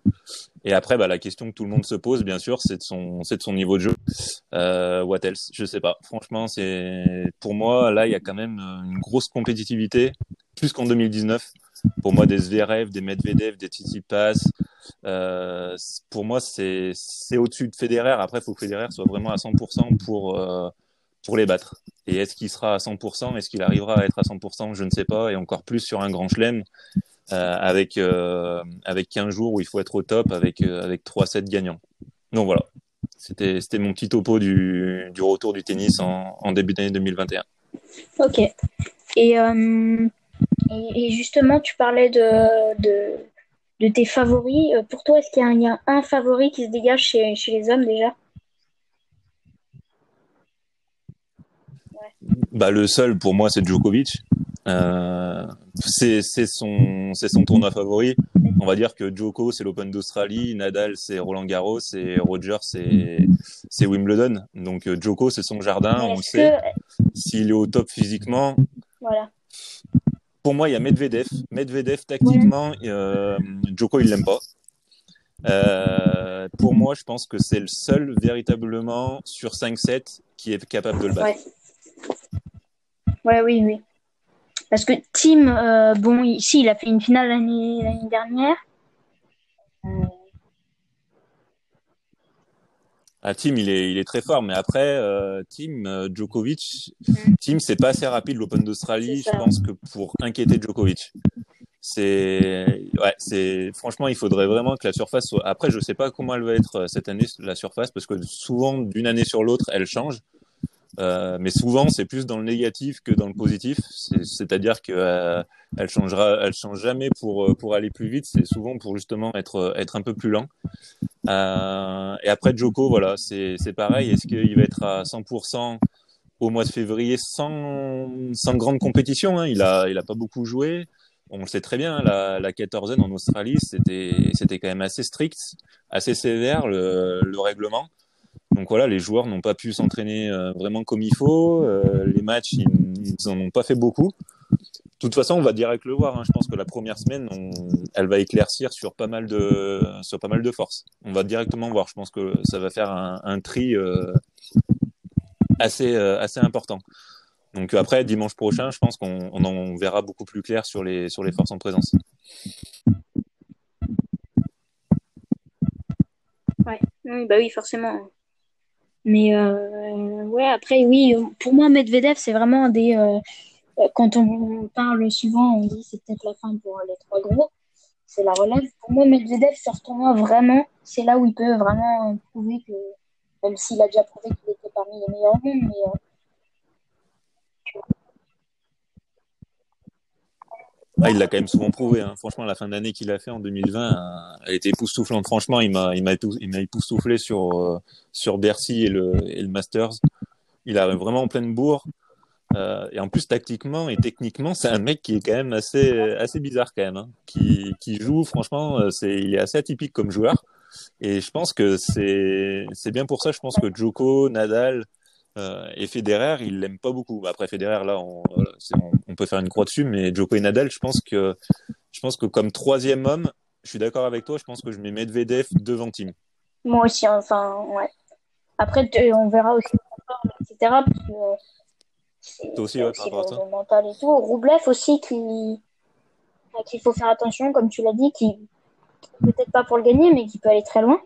Et après, bah, la question que tout le monde se pose, bien sûr, c'est de son, de son niveau de jeu. Euh, what else? Je sais pas. Franchement, pour moi là, il y a quand même une grosse compétitivité, plus qu'en 2019. Pour moi, des Zverev, des Medvedev, des Tsitsipas, euh, pour moi, c'est c'est au-dessus de Federer. Après, il faut que Federer soit vraiment à 100% pour euh, pour les battre. Et est-ce qu'il sera à 100% Est-ce qu'il arrivera à être à 100% Je ne sais pas. Et encore plus sur un grand chelem euh, avec euh, avec 15 jours où il faut être au top avec euh, avec 3 sets gagnants. Donc voilà. C'était mon petit topo du du retour du tennis en, début d'année 2021. Ok. Et, et, justement, tu parlais de, de, de tes favoris. Pour toi, est-ce qu'il y y a un favori qui se dégage chez, chez les hommes déjà? Bah le seul pour moi c'est Djokovic. Euh, c'est c'est son c'est son tournoi favori. On va dire que Djoko c'est l'Open d'Australie, Nadal c'est Roland Garros et Roger c'est c'est Wimbledon. Donc euh, Djoko c'est son jardin, on le sait. S'il est au top physiquement, voilà. pour moi il y a Medvedev. Medvedev tactiquement, euh, Djoko il l'aime pas. Euh, pour moi, je pense que c'est le seul véritablement sur 5-7 qui est capable de le battre. Ouais. Ouais, oui, oui. Parce que Tim, euh, bon, ici, il a fait une finale l'année dernière. Euh, Ah, Tim, il est, il est très fort, mais après, euh, Tim, Djokovic, Mm. Tim, c'est pas assez rapide l'Open d'Australie. Je pense que pour inquiéter Djokovic, c'est, ouais, c'est, franchement, il faudrait vraiment que la surface soit. Après, je sais pas comment elle va être cette année, la surface, parce que souvent, d'une année sur l'autre, elle change. Euh, mais souvent, c'est plus dans le négatif que dans le positif. C'est- C'est-à-dire que euh, changera, elle change jamais pour euh, pour aller plus vite. C'est souvent pour justement être euh, être un peu plus lent. Euh, et après Joko, voilà, c'est c'est pareil. Est-ce qu'il va être à 100% au mois de février sans sans grande compétition hein? Il a il a pas beaucoup joué. On le sait très bien. La la quatorzaine en Australie, c'était c'était quand même assez strict, assez sévère le le règlement. Donc voilà, les joueurs n'ont pas pu s'entraîner euh, vraiment comme il faut. Euh, les matchs, ils, ils en ont pas fait beaucoup. De toute façon, on va direct le voir. hein. Je pense que la première semaine, elle va éclaircir sur pas mal de sur forces. On va directement voir. Je pense que ça va faire un, tri euh, assez important. Donc après, dimanche prochain, je pense qu'on on en verra beaucoup plus clair sur les forces en présence. Oui, bah oui, forcément. Mais euh, ouais, après, oui, euh, pour moi, Medvedev, c'est vraiment des. euh, euh, quand on parle souvent, on dit c'est peut-être la fin pour les trois gros. C'est la relève. Pour moi, Medvedev, sur ce tournoi, vraiment, c'est là où il peut vraiment prouver que, même s'il a déjà prouvé qu'il était parmi les meilleurs du monde, mais Ah, il l'a quand même souvent prouvé. Hein. Franchement, la fin d'année qu'il a fait en 2020, euh, elle était époustouflante. Franchement, il m'a, époustouflé sur euh, sur Bercy et le Masters. Il arrive vraiment en pleine bourre. Euh, et en plus, tactiquement et techniquement, c'est un mec qui est quand même assez assez bizarre quand même. Hein. Qui joue, franchement, euh, il est assez atypique comme joueur. Et je pense que c'est c'est bien pour ça. Je pense que Djoko, Nadal euh, et Federer, ils l'aiment pas beaucoup. Après Federer, là, on, peut faire une croix dessus, mais Djoko et Nadal, je pense que je pense que comme troisième homme, je suis d'accord avec toi. Je pense que je mets Medvedev devant Tim. moi aussi, enfin, ouais. Après, t- on verra aussi, etc. Parce que euh, c'est Toi aussi, il ouais, par rapport à le, le mental et tout. Roublev aussi, qui, à qui il faut faire attention, comme tu l'as dit, qui peut-être pas pour le gagner, mais qui peut aller très loin.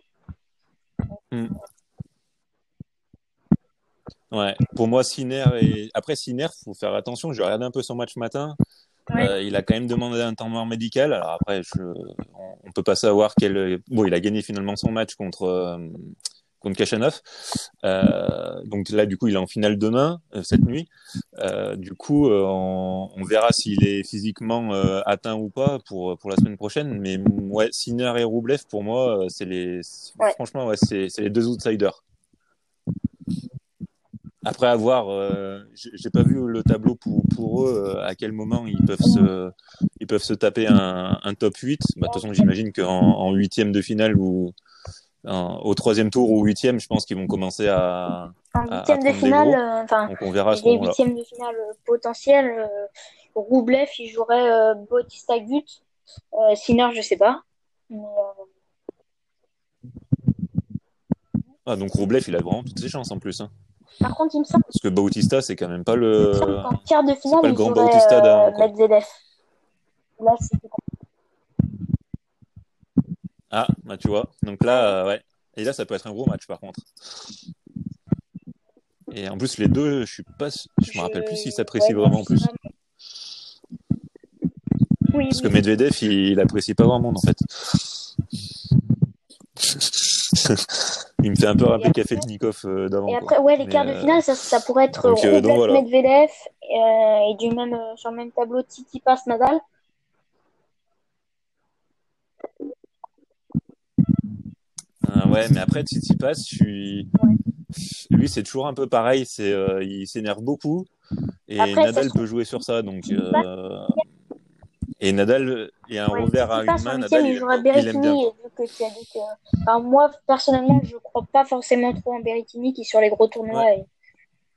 Ouais. Pour moi, Sinner et après Sinner, faut faire attention. J'ai regardé un peu son match matin. Ouais. Euh, il a quand même demandé un temps mort médical. Alors après, je, on, peut pas savoir quel. Bon, il a gagné finalement son match contre euh, contre Kachanov. Euh, donc là, du coup, il est en finale demain, euh, cette nuit. Euh, du coup, euh, on, on verra s'il est physiquement euh, atteint ou pas pour pour la semaine prochaine. Mais ouais, Sinner et Roublev, pour moi, euh, c'est les. Ouais. Franchement, ouais, c'est c'est les deux outsiders. Après avoir, euh, j'ai pas vu le tableau pour, pour eux, à quel moment ils peuvent se, ils peuvent se taper un, un top 8. Bah, de toute façon, j'imagine qu'en huitième de finale ou au troisième tour ou huitième, je pense qu'ils vont commencer à. En huitième de finale, euh, enfin, on verra les huitièmes de finale potentiels, euh, Roublev, il jouerait euh, Bautista Gut. Euh, Sinner, je sais pas. Mais, ah, donc Roublev, il a vraiment toutes ses chances en plus. Hein. Par contre, il me semble. Parce que Bautista, c'est quand même pas le. En quart de finale, il grand Bautista euh, Medvedev. Là, Ah, bah tu vois. Donc là, euh, ouais. Et là, ça peut être un gros match par contre. Et en plus, les deux, je suis pas, je me rappelle plus s'ils s'apprécient vraiment en plus. Oui, Parce que Medvedev, il, il apprécie pas vraiment en fait. il me fait un peu rappeler Kafelnikov euh, d'avant. Et après, ouais, les quarts de euh, finale, ça, ça pourrait être donc, euh, donc, voilà. Medvedev et du même, sur le même tableau, Titi passe Nadal. Ah, ouais, mais après, Titi passe, je suis. Ouais. Lui, c'est toujours un peu pareil. C'est, il s'énerve beaucoup. Et après, Nadal peut jouer sur ça. Donc, et Nadal, il y a un ouais, revers à une main. Nadal, il, jouera Berrettini. Et vu que tu as dit que... enfin, moi, personnellement, je ne crois pas forcément trop en Berrettini qui, sur les gros tournois, ouais.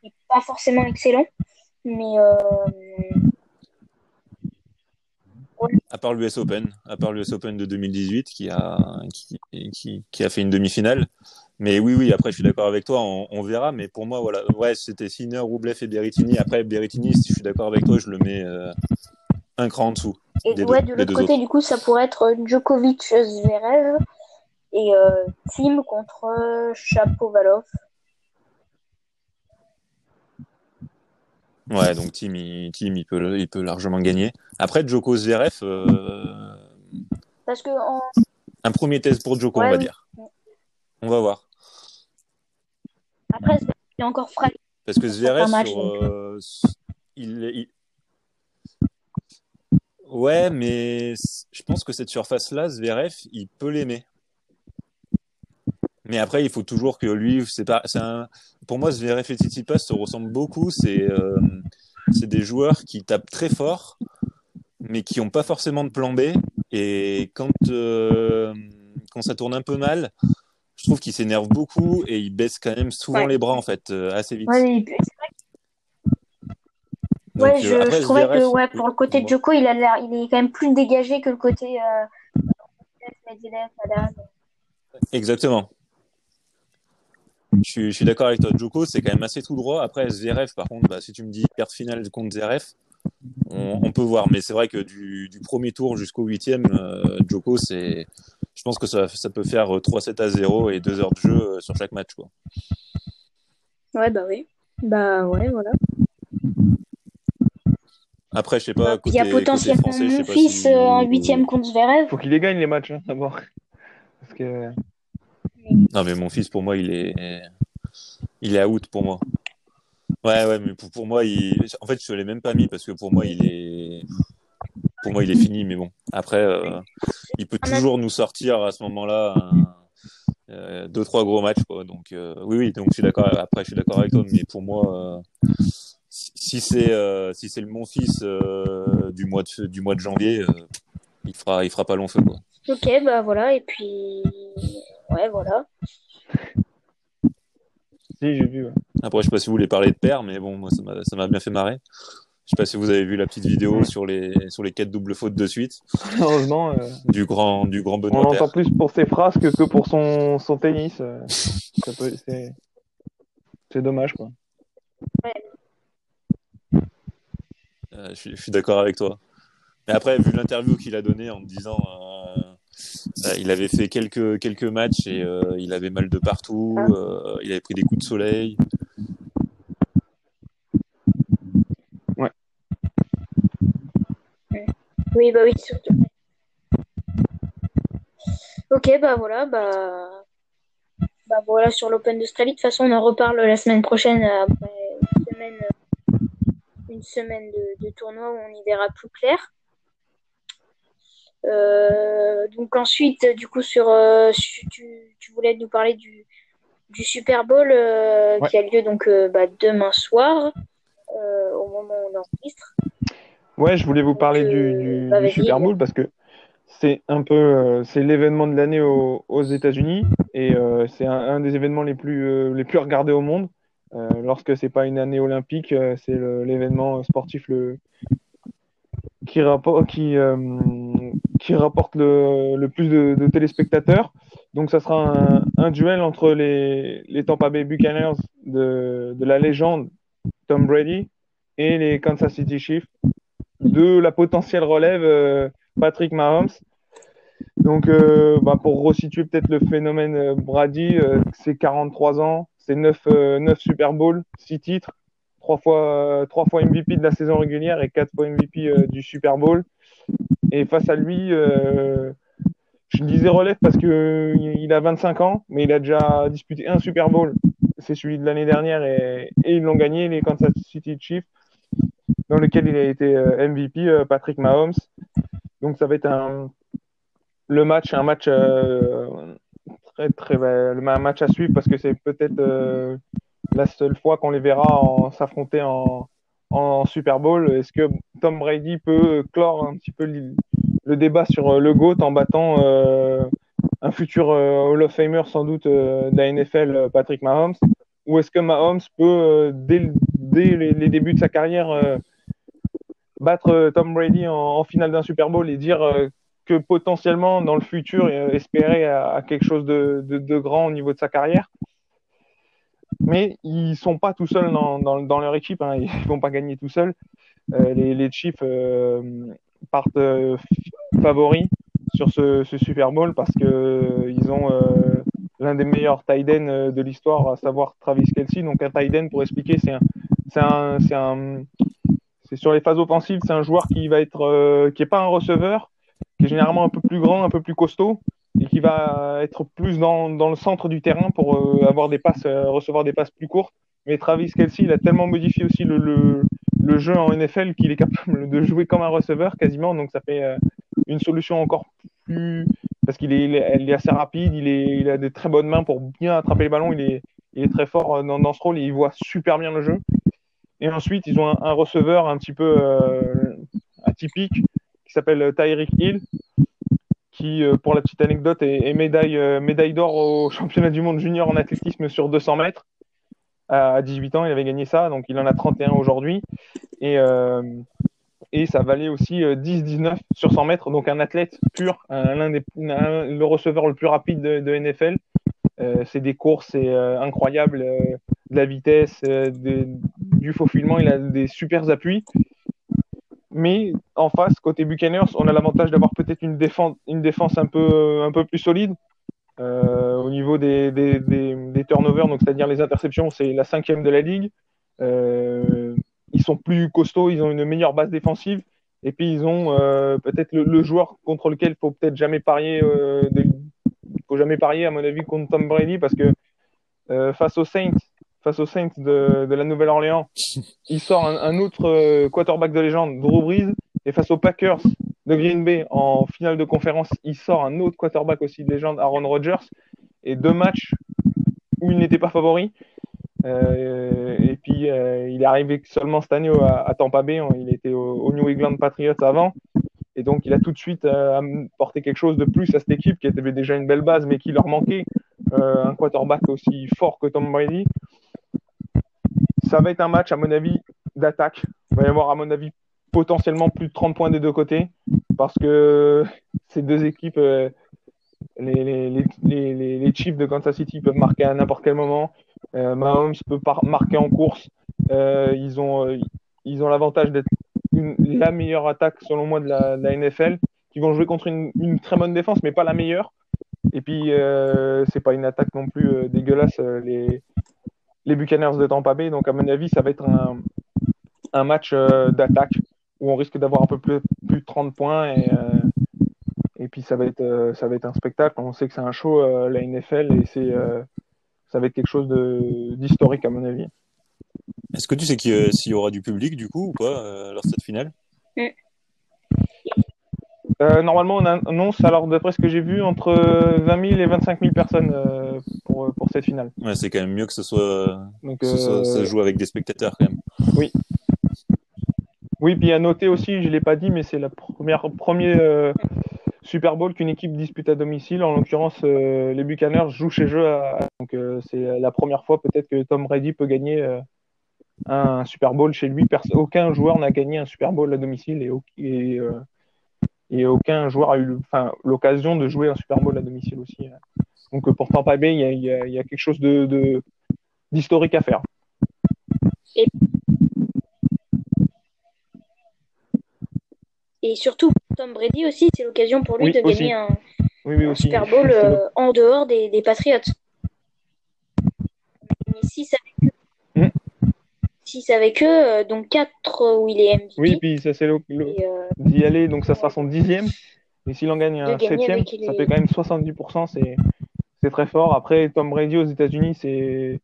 est, pas forcément excellent. Mais. Euh... Ouais. À part l'US Open, à part l'US Open de 2018 qui a, qui, qui, qui a fait une demi-finale. Mais oui, oui, après, je suis d'accord avec toi, on, on, verra. Mais pour moi, voilà, ouais, c'était Sinner, Roublev et Berrettini. Après, Berrettini, si je suis d'accord avec toi, je le mets euh, un cran en dessous. Et ouais, deux, de l'autre côté, autres. du coup, ça pourrait être Djokovic Zverev et euh, Tim contre euh, Chapovalov. Ouais, donc Tim, il, Tim, il, peut, il peut largement gagner. Après, Djoko Zverev. Euh... Parce que. Un premier test pour Djoko, ouais, on va oui. dire. On va voir. Après, il est encore frais. Parce que Zverev, sur, euh, il, il, Ouais, mais je pense que cette surface-là, Zverev, il peut l'aimer. Mais après, il faut toujours que lui, c'est pas, c'est un, pour moi, Zverev et Tsitsipas se ressemblent beaucoup. C'est, euh, c'est des joueurs qui tapent très fort, mais qui n'ont pas forcément de plan B. Et quand, euh, quand ça tourne un peu mal, je trouve qu'ils s'énervent beaucoup et ils baissent quand même souvent ouais. les bras en fait, euh, assez vite. Ouais, donc, ouais, je, après, je trouvais que ouais, pour le côté de Joko, il, a l'air, il est quand même plus dégagé que le côté euh, Exactement. Je suis, je suis d'accord avec toi. Joko, c'est quand même assez tout droit. Après, Zverev, par contre, bah, si tu me dis carte finale contre Zverev, on, on, peut voir. Mais c'est vrai que du, du premier tour jusqu'au huitième, euh, Joko, c'est, je pense que ça, ça peut faire 3-7 à 0 et 2 heures de jeu euh, sur chaque match. Quoi. Ouais, bah oui. Bah ouais, voilà. Après, je sais pas. Il y a potentiellement français, mon fils si... euh, en huitième contre Zverev. Faut qu'il les gagne les matchs hein, d'abord. Parce que. Non, mais mon fils, pour moi, il est, il est out pour moi. Ouais, ouais, mais pour, pour moi, il... en fait, je ne l'ai même pas mis parce que pour moi, il est, pour moi, il est fini. Mais bon, après, euh, il peut toujours nous sortir à ce moment-là. Un... Euh, deux trois gros matchs quoi donc euh, oui oui donc je suis d'accord après je suis d'accord avec toi mais pour moi euh, si c'est euh, si c'est le mon fils euh, du mois de du mois de janvier, euh, il fera il fera pas long feu quoi. Ok bah voilà et puis ouais voilà. Si j'ai vu. Ouais. Après je sais pas si vous voulez parler de père mais bon moi ça m'a ça m'a bien fait marrer. Je sais pas si vous avez vu la petite vidéo sur les sur les quatre doubles fautes de suite. Heureusement. Euh... Du grand du grand Benoît. On l'entend plus pour ses phrases que, que pour son son tennis. c'est c'est dommage quoi. Ouais. Euh, je suis, d'accord avec toi. Mais après, vu l'interview qu'il a donnée en me disant euh, euh, il avait fait quelques, quelques matchs et euh, il avait mal de partout, euh, il avait pris des coups de soleil. Ouais. Oui, bah oui, surtout. Ok, bah voilà, bah, bah voilà sur l'Open d'Australie. De toute façon, on en reparle la semaine prochaine semaine une semaine de, de, tournoi où on y verra plus clair. Euh, donc ensuite, du coup, sur, euh, tu, tu, voulais nous parler du, du Super Bowl euh, qui a lieu donc bah, demain soir, au moment où on enregistre. Ouais, je voulais vous parler du, du, bah, du. Super Bowl parce que c'est un peu c'est l'événement de l'année aux, aux États-Unis et c'est un, un des événements les plus les plus regardés au monde. Euh, lorsque c'est pas une année olympique, euh, c'est l'événement sportif euh, qui rapporte le, plus de, téléspectateurs. Donc ça sera un, duel entre les Tampa Bay Buccaneers de la légende Tom Brady et les Kansas City Chiefs de la potentielle relève euh, Patrick Mahomes. Donc, bah, pour resituer peut-être le phénomène Brady, euh, c'est 43 ans, c'est 9, euh, 9 Super Bowl, 6 titres, 3 fois, euh, 3 fois MVP de la saison régulière et 4 fois MVP euh, du Super Bowl. Et face à lui, euh, je disais relève parce que il a 25 ans, mais il a déjà disputé un Super Bowl. C'est celui de l'année dernière et, ils l'ont gagné, les Kansas City Chiefs dans lequel il a été euh, MVP, euh, Patrick Mahomes. Donc ça va être un le match, un match euh, très très un match à suivre parce que c'est peut-être euh, la seule fois qu'on les verra s'affronter en, Super Bowl. Est-ce que Tom Brady peut clore un petit peu le, débat sur euh, le GOAT en battant euh, un futur Hall of Famer sans doute de la NFL, Patrick Mahomes? Ou est-ce que Mahomes peut, dès, dès les, débuts de sa carrière, battre Tom Brady en, en finale d'un Super Bowl et dire potentiellement dans le futur euh, espérer à, quelque chose de, grand au niveau de sa carrière. Mais ils sont pas tout seuls dans, leur équipe, hein. ils vont pas gagner tout seuls. Euh, les, les Chiefs euh, partent favoris sur ce, Super Bowl parce que ils ont l'un des meilleurs tight ends de l'histoire, à savoir Travis Kelsey. Donc un tight end, pour expliquer, c'est un, c'est un, c'est sur les phases offensives, c'est un joueur qui va être, qui est pas un receveur, qui est généralement un peu plus grand, un peu plus costaud, et qui va être plus dans, dans le centre du terrain pour euh, avoir des passes, euh, recevoir des passes plus courtes. Mais Travis Kelsey, il a tellement modifié aussi le, le, le jeu en NFL qu'il est capable de jouer comme un receveur quasiment. Donc ça fait euh, une solution encore plus parce qu'il est, est, est assez rapide, il, est, il a des très bonnes mains pour bien attraper les ballons, il est, il est très fort dans, dans ce rôle il voit super bien le jeu. Et ensuite, ils ont un, un receveur un petit peu atypique qui s'appelle Tyreek Hill, qui, euh, pour la petite anecdote, est, médaille, euh, médaille d'or au championnat du monde junior en athlétisme sur 200 mètres. À 18 ans, il avait gagné ça, donc il en a 31 aujourd'hui. Et, euh, et ça valait aussi euh, 10-19 sur 100 mètres, donc un athlète pur, un, des, le receveur le plus rapide de, NFL. Euh, c'est des courses euh, incroyables, euh, de la vitesse, euh, des- du faufilement, il a des super appuis. Mais en face, côté Buccaneers, on a l'avantage d'avoir peut-être une défense, un peu, plus solide. Euh, au niveau des, turnovers, donc c'est-à-dire les interceptions, c'est la cinquième de la ligue. Euh, ils sont plus costauds, ils ont une meilleure base défensive. Et puis ils ont euh, peut-être le, joueur contre lequel il faut peut-être jamais parier. Faut jamais parier à mon avis contre Tom Brady parce que face aux Saints, face aux Saints de, la Nouvelle-Orléans, il sort un, autre euh, quarterback de légende, Drew Brees, et face aux Packers de Green Bay en finale de conférence, il sort un autre quarterback aussi de légende, Aaron Rodgers, et deux matchs où il n'était pas favori. Euh, et puis euh, il est arrivé seulement cette année à, Tampa Bay, il était au, New England Patriots avant. Et donc, il a tout de suite apporté quelque chose de plus à cette équipe qui avait déjà une belle base, mais qui leur manquait un quarterback aussi fort que Tom Brady. Ça va être un match, à mon avis, d'attaque. Il va y avoir, à mon avis, potentiellement plus de 30 points des deux côtés, parce que ces deux équipes, euh, les, Chiefs de Kansas City peuvent marquer à n'importe quel moment. Euh, Mahomes peut marquer en course. Euh, ils ont, ils ont l'avantage d'être la meilleure attaque, selon moi, de la, NFL, qui vont jouer contre une, très bonne défense, mais pas la meilleure. Et puis, c'est pas une attaque non plus dégueulasse, les Buccaneers de Tampa Bay. Donc, à mon avis, ça va être un, un match euh, d'attaque où on risque d'avoir un peu plus, plus de 30 points. Et, euh, et puis, ça va, être, euh, ça va être un spectacle. On sait que c'est un show, euh, la NFL, et c'est, euh, ça va être quelque chose de- d'historique, à mon avis. Est-ce que tu sais qu'il- s'il y aura du public du coup ou pas euh, lors de cette finale? Euh, normalement, on annonce, alors d'après ce que j'ai vu, entre 20 000 et 25 000 personnes euh, pour, pour cette finale. Ouais, c'est quand même mieux que ce soit, Donc, que ce soit- euh, ça joue avec des spectateurs quand même. Oui, puis à noter aussi, je l'ai pas dit, mais c'est la première premier euh, Super Bowl qu'une équipe dispute à domicile. En l'occurrence, euh, les Buccaneers jouent chez eux. à- donc euh, c'est la première fois peut-être que Tom Brady peut gagner euh, un Super Bowl chez lui. Aucun joueur n'a gagné un Super Bowl à domicile et, euh, et aucun joueur a eu l'occasion de jouer un Super Bowl à domicile aussi. hein. Donc euh, pour Tampa Bay, il y a, il y a- il y a quelque chose de d'historique à faire. Et surtout, Tom Brady aussi, c'est l'occasion pour lui Oui, de aussi. gagner un, Oui, oui un aussi. Super Bowl euh, en dehors des, des Patriots. Mais si c'est 6 avec eux, donc 4 où. Oui, puis ça c'est le, d'y aller, donc ça sera son dixième. Et s'il en gagne un septième, ça fait quand même 70%, c'est, très fort. Après, Tom Brady aux États-Unis, c'est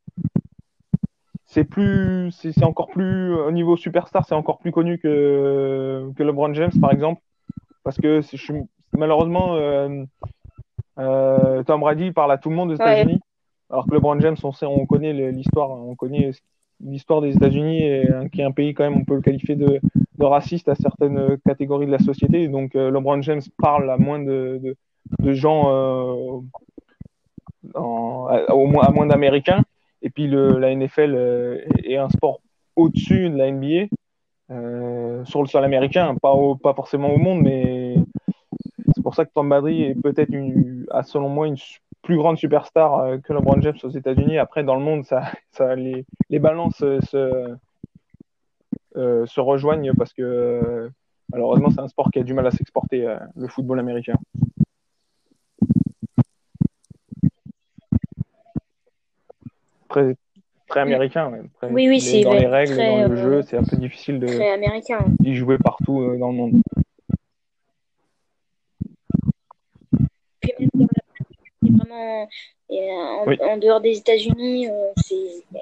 c'est plus c'est encore plus au niveau superstar c'est encore plus connu que que LeBron James par exemple parce que je, malheureusement euh, euh, Tom Brady parle à tout le monde aux États-Unis alors que LeBron James on sait on connaît l'histoire on connaît ce l'histoire des États-Unis, euh, qui est un pays quand même, on peut le qualifier de raciste à certaines catégories de la société. Donc euh, LeBron James parle à moins de, gens, euh, à, au moins, d'Américains. Et puis le, la NFL euh, est un sport au-dessus de la NBA euh, sur le sol américain, pas, pas forcément au monde, mais c'est pour ça que Tom Brady est peut-être, selon moi, une plus grande superstar euh, que LeBron James aux États-Unis. Après, dans le monde, ça, ça, les, les balances euh, se, euh, se rejoignent parce que malheureusement c'est un sport qui a du mal à s'exporter, euh, le football américain. Très, très américain, ouais. Très- Oui, oui, c'est dans les règles, très, dans le jeu, c'est un peu difficile de très américain. d'y jouer partout euh, dans le monde. Puis même c'est vraiment et, euh, en, Oui. en dehors des États-Unis, euh,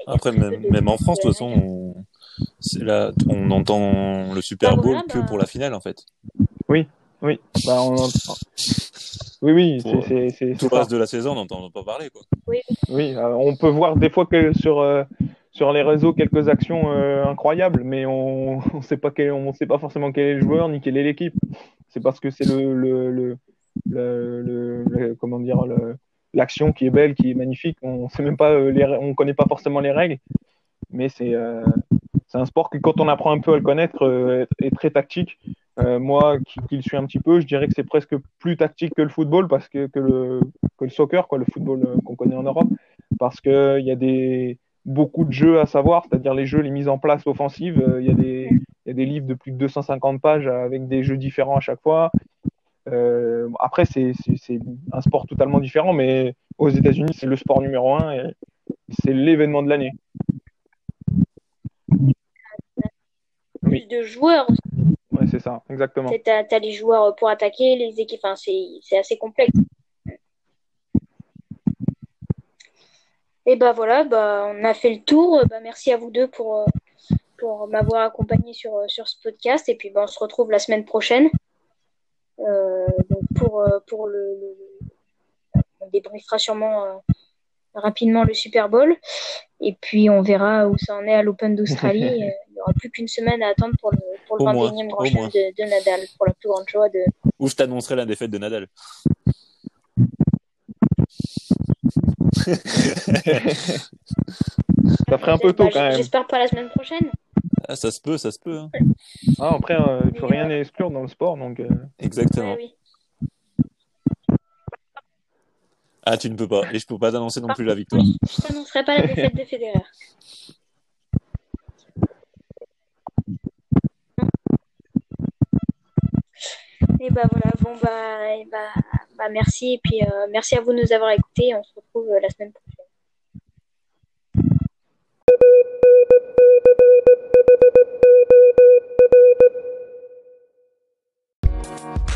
Après, même, de- même en France, de toute façon, on, c'est là, on entend le Super Bah Bowl voilà, que bah- pour la finale, en fait. Oui, bah, on entend- oui, oui, c'est- Tout le reste de la saison, on n'entend pas parler, quoi. Oui, euh, on peut voir des fois que sur euh, sur les réseaux quelques actions euh, incroyables, mais on on sait pas quel, on sait pas forcément quel est le joueur ni quelle est l'équipe. C'est parce que c'est le le, le, le, comment dire l'action qui est belle, qui est magnifique. On sait même pas euh, on connaît pas forcément les règles, mais c'est euh, c'est un sport qui quand on apprend un peu à le connaître euh, est, très tactique. Euh, moi qui, le suis un petit peu, je dirais que c'est presque plus tactique que le football parce que que le que le soccer, quoi, le football euh, qu'on connaît en Europe, parce que il y a des beaucoup de jeux à savoir, c'est-à-dire les jeux, les mises en place offensives. euh, Il y des il y a des livres de plus de 250 pages avec des jeux différents à chaque fois. Euh, après, c'est un sport totalement différent, mais aux États-Unis, c'est le sport numéro un et c'est l'événement de l'année. Plus de joueurs, Ouais, c'est ça, exactement. Tu as, les joueurs pour attaquer, les équipes, enfin, c'est assez complexe. Et bah voilà, bah, on a fait le tour. Bah, merci à vous deux pour, pour m'avoir accompagné sur, sur ce podcast. Et puis bah, on se retrouve la semaine prochaine donc pour, pour le, le... On débriefera sûrement euh, rapidement le Super Bowl. Et puis on verra où ça en est à l'Open d'Australie. Il n'y aura plus qu'une semaine à attendre pour le, pour le 21e Grand Chelem de, de Nadal, pour la plus grande joie de. Où je t'annoncerai la défaite de Nadal. ça ferait un peu tôt quand même. J'espère pas la semaine prochaine. Ah, ça se peut, ça se peut. Hein. Ah, après, euh, il faut rien exclure dans le sport, donc. Euh... Exactement. Ouais, oui. Ah, tu ne peux pas. Et je peux pas t'annoncer non plus la victoire. Je t'annoncerai pas la défaite de Federer. Et bah voilà, bon bah, et bah, bah merci et puis euh, merci à vous de nous avoir écoutés. On se retrouve la semaine prochaine. We'll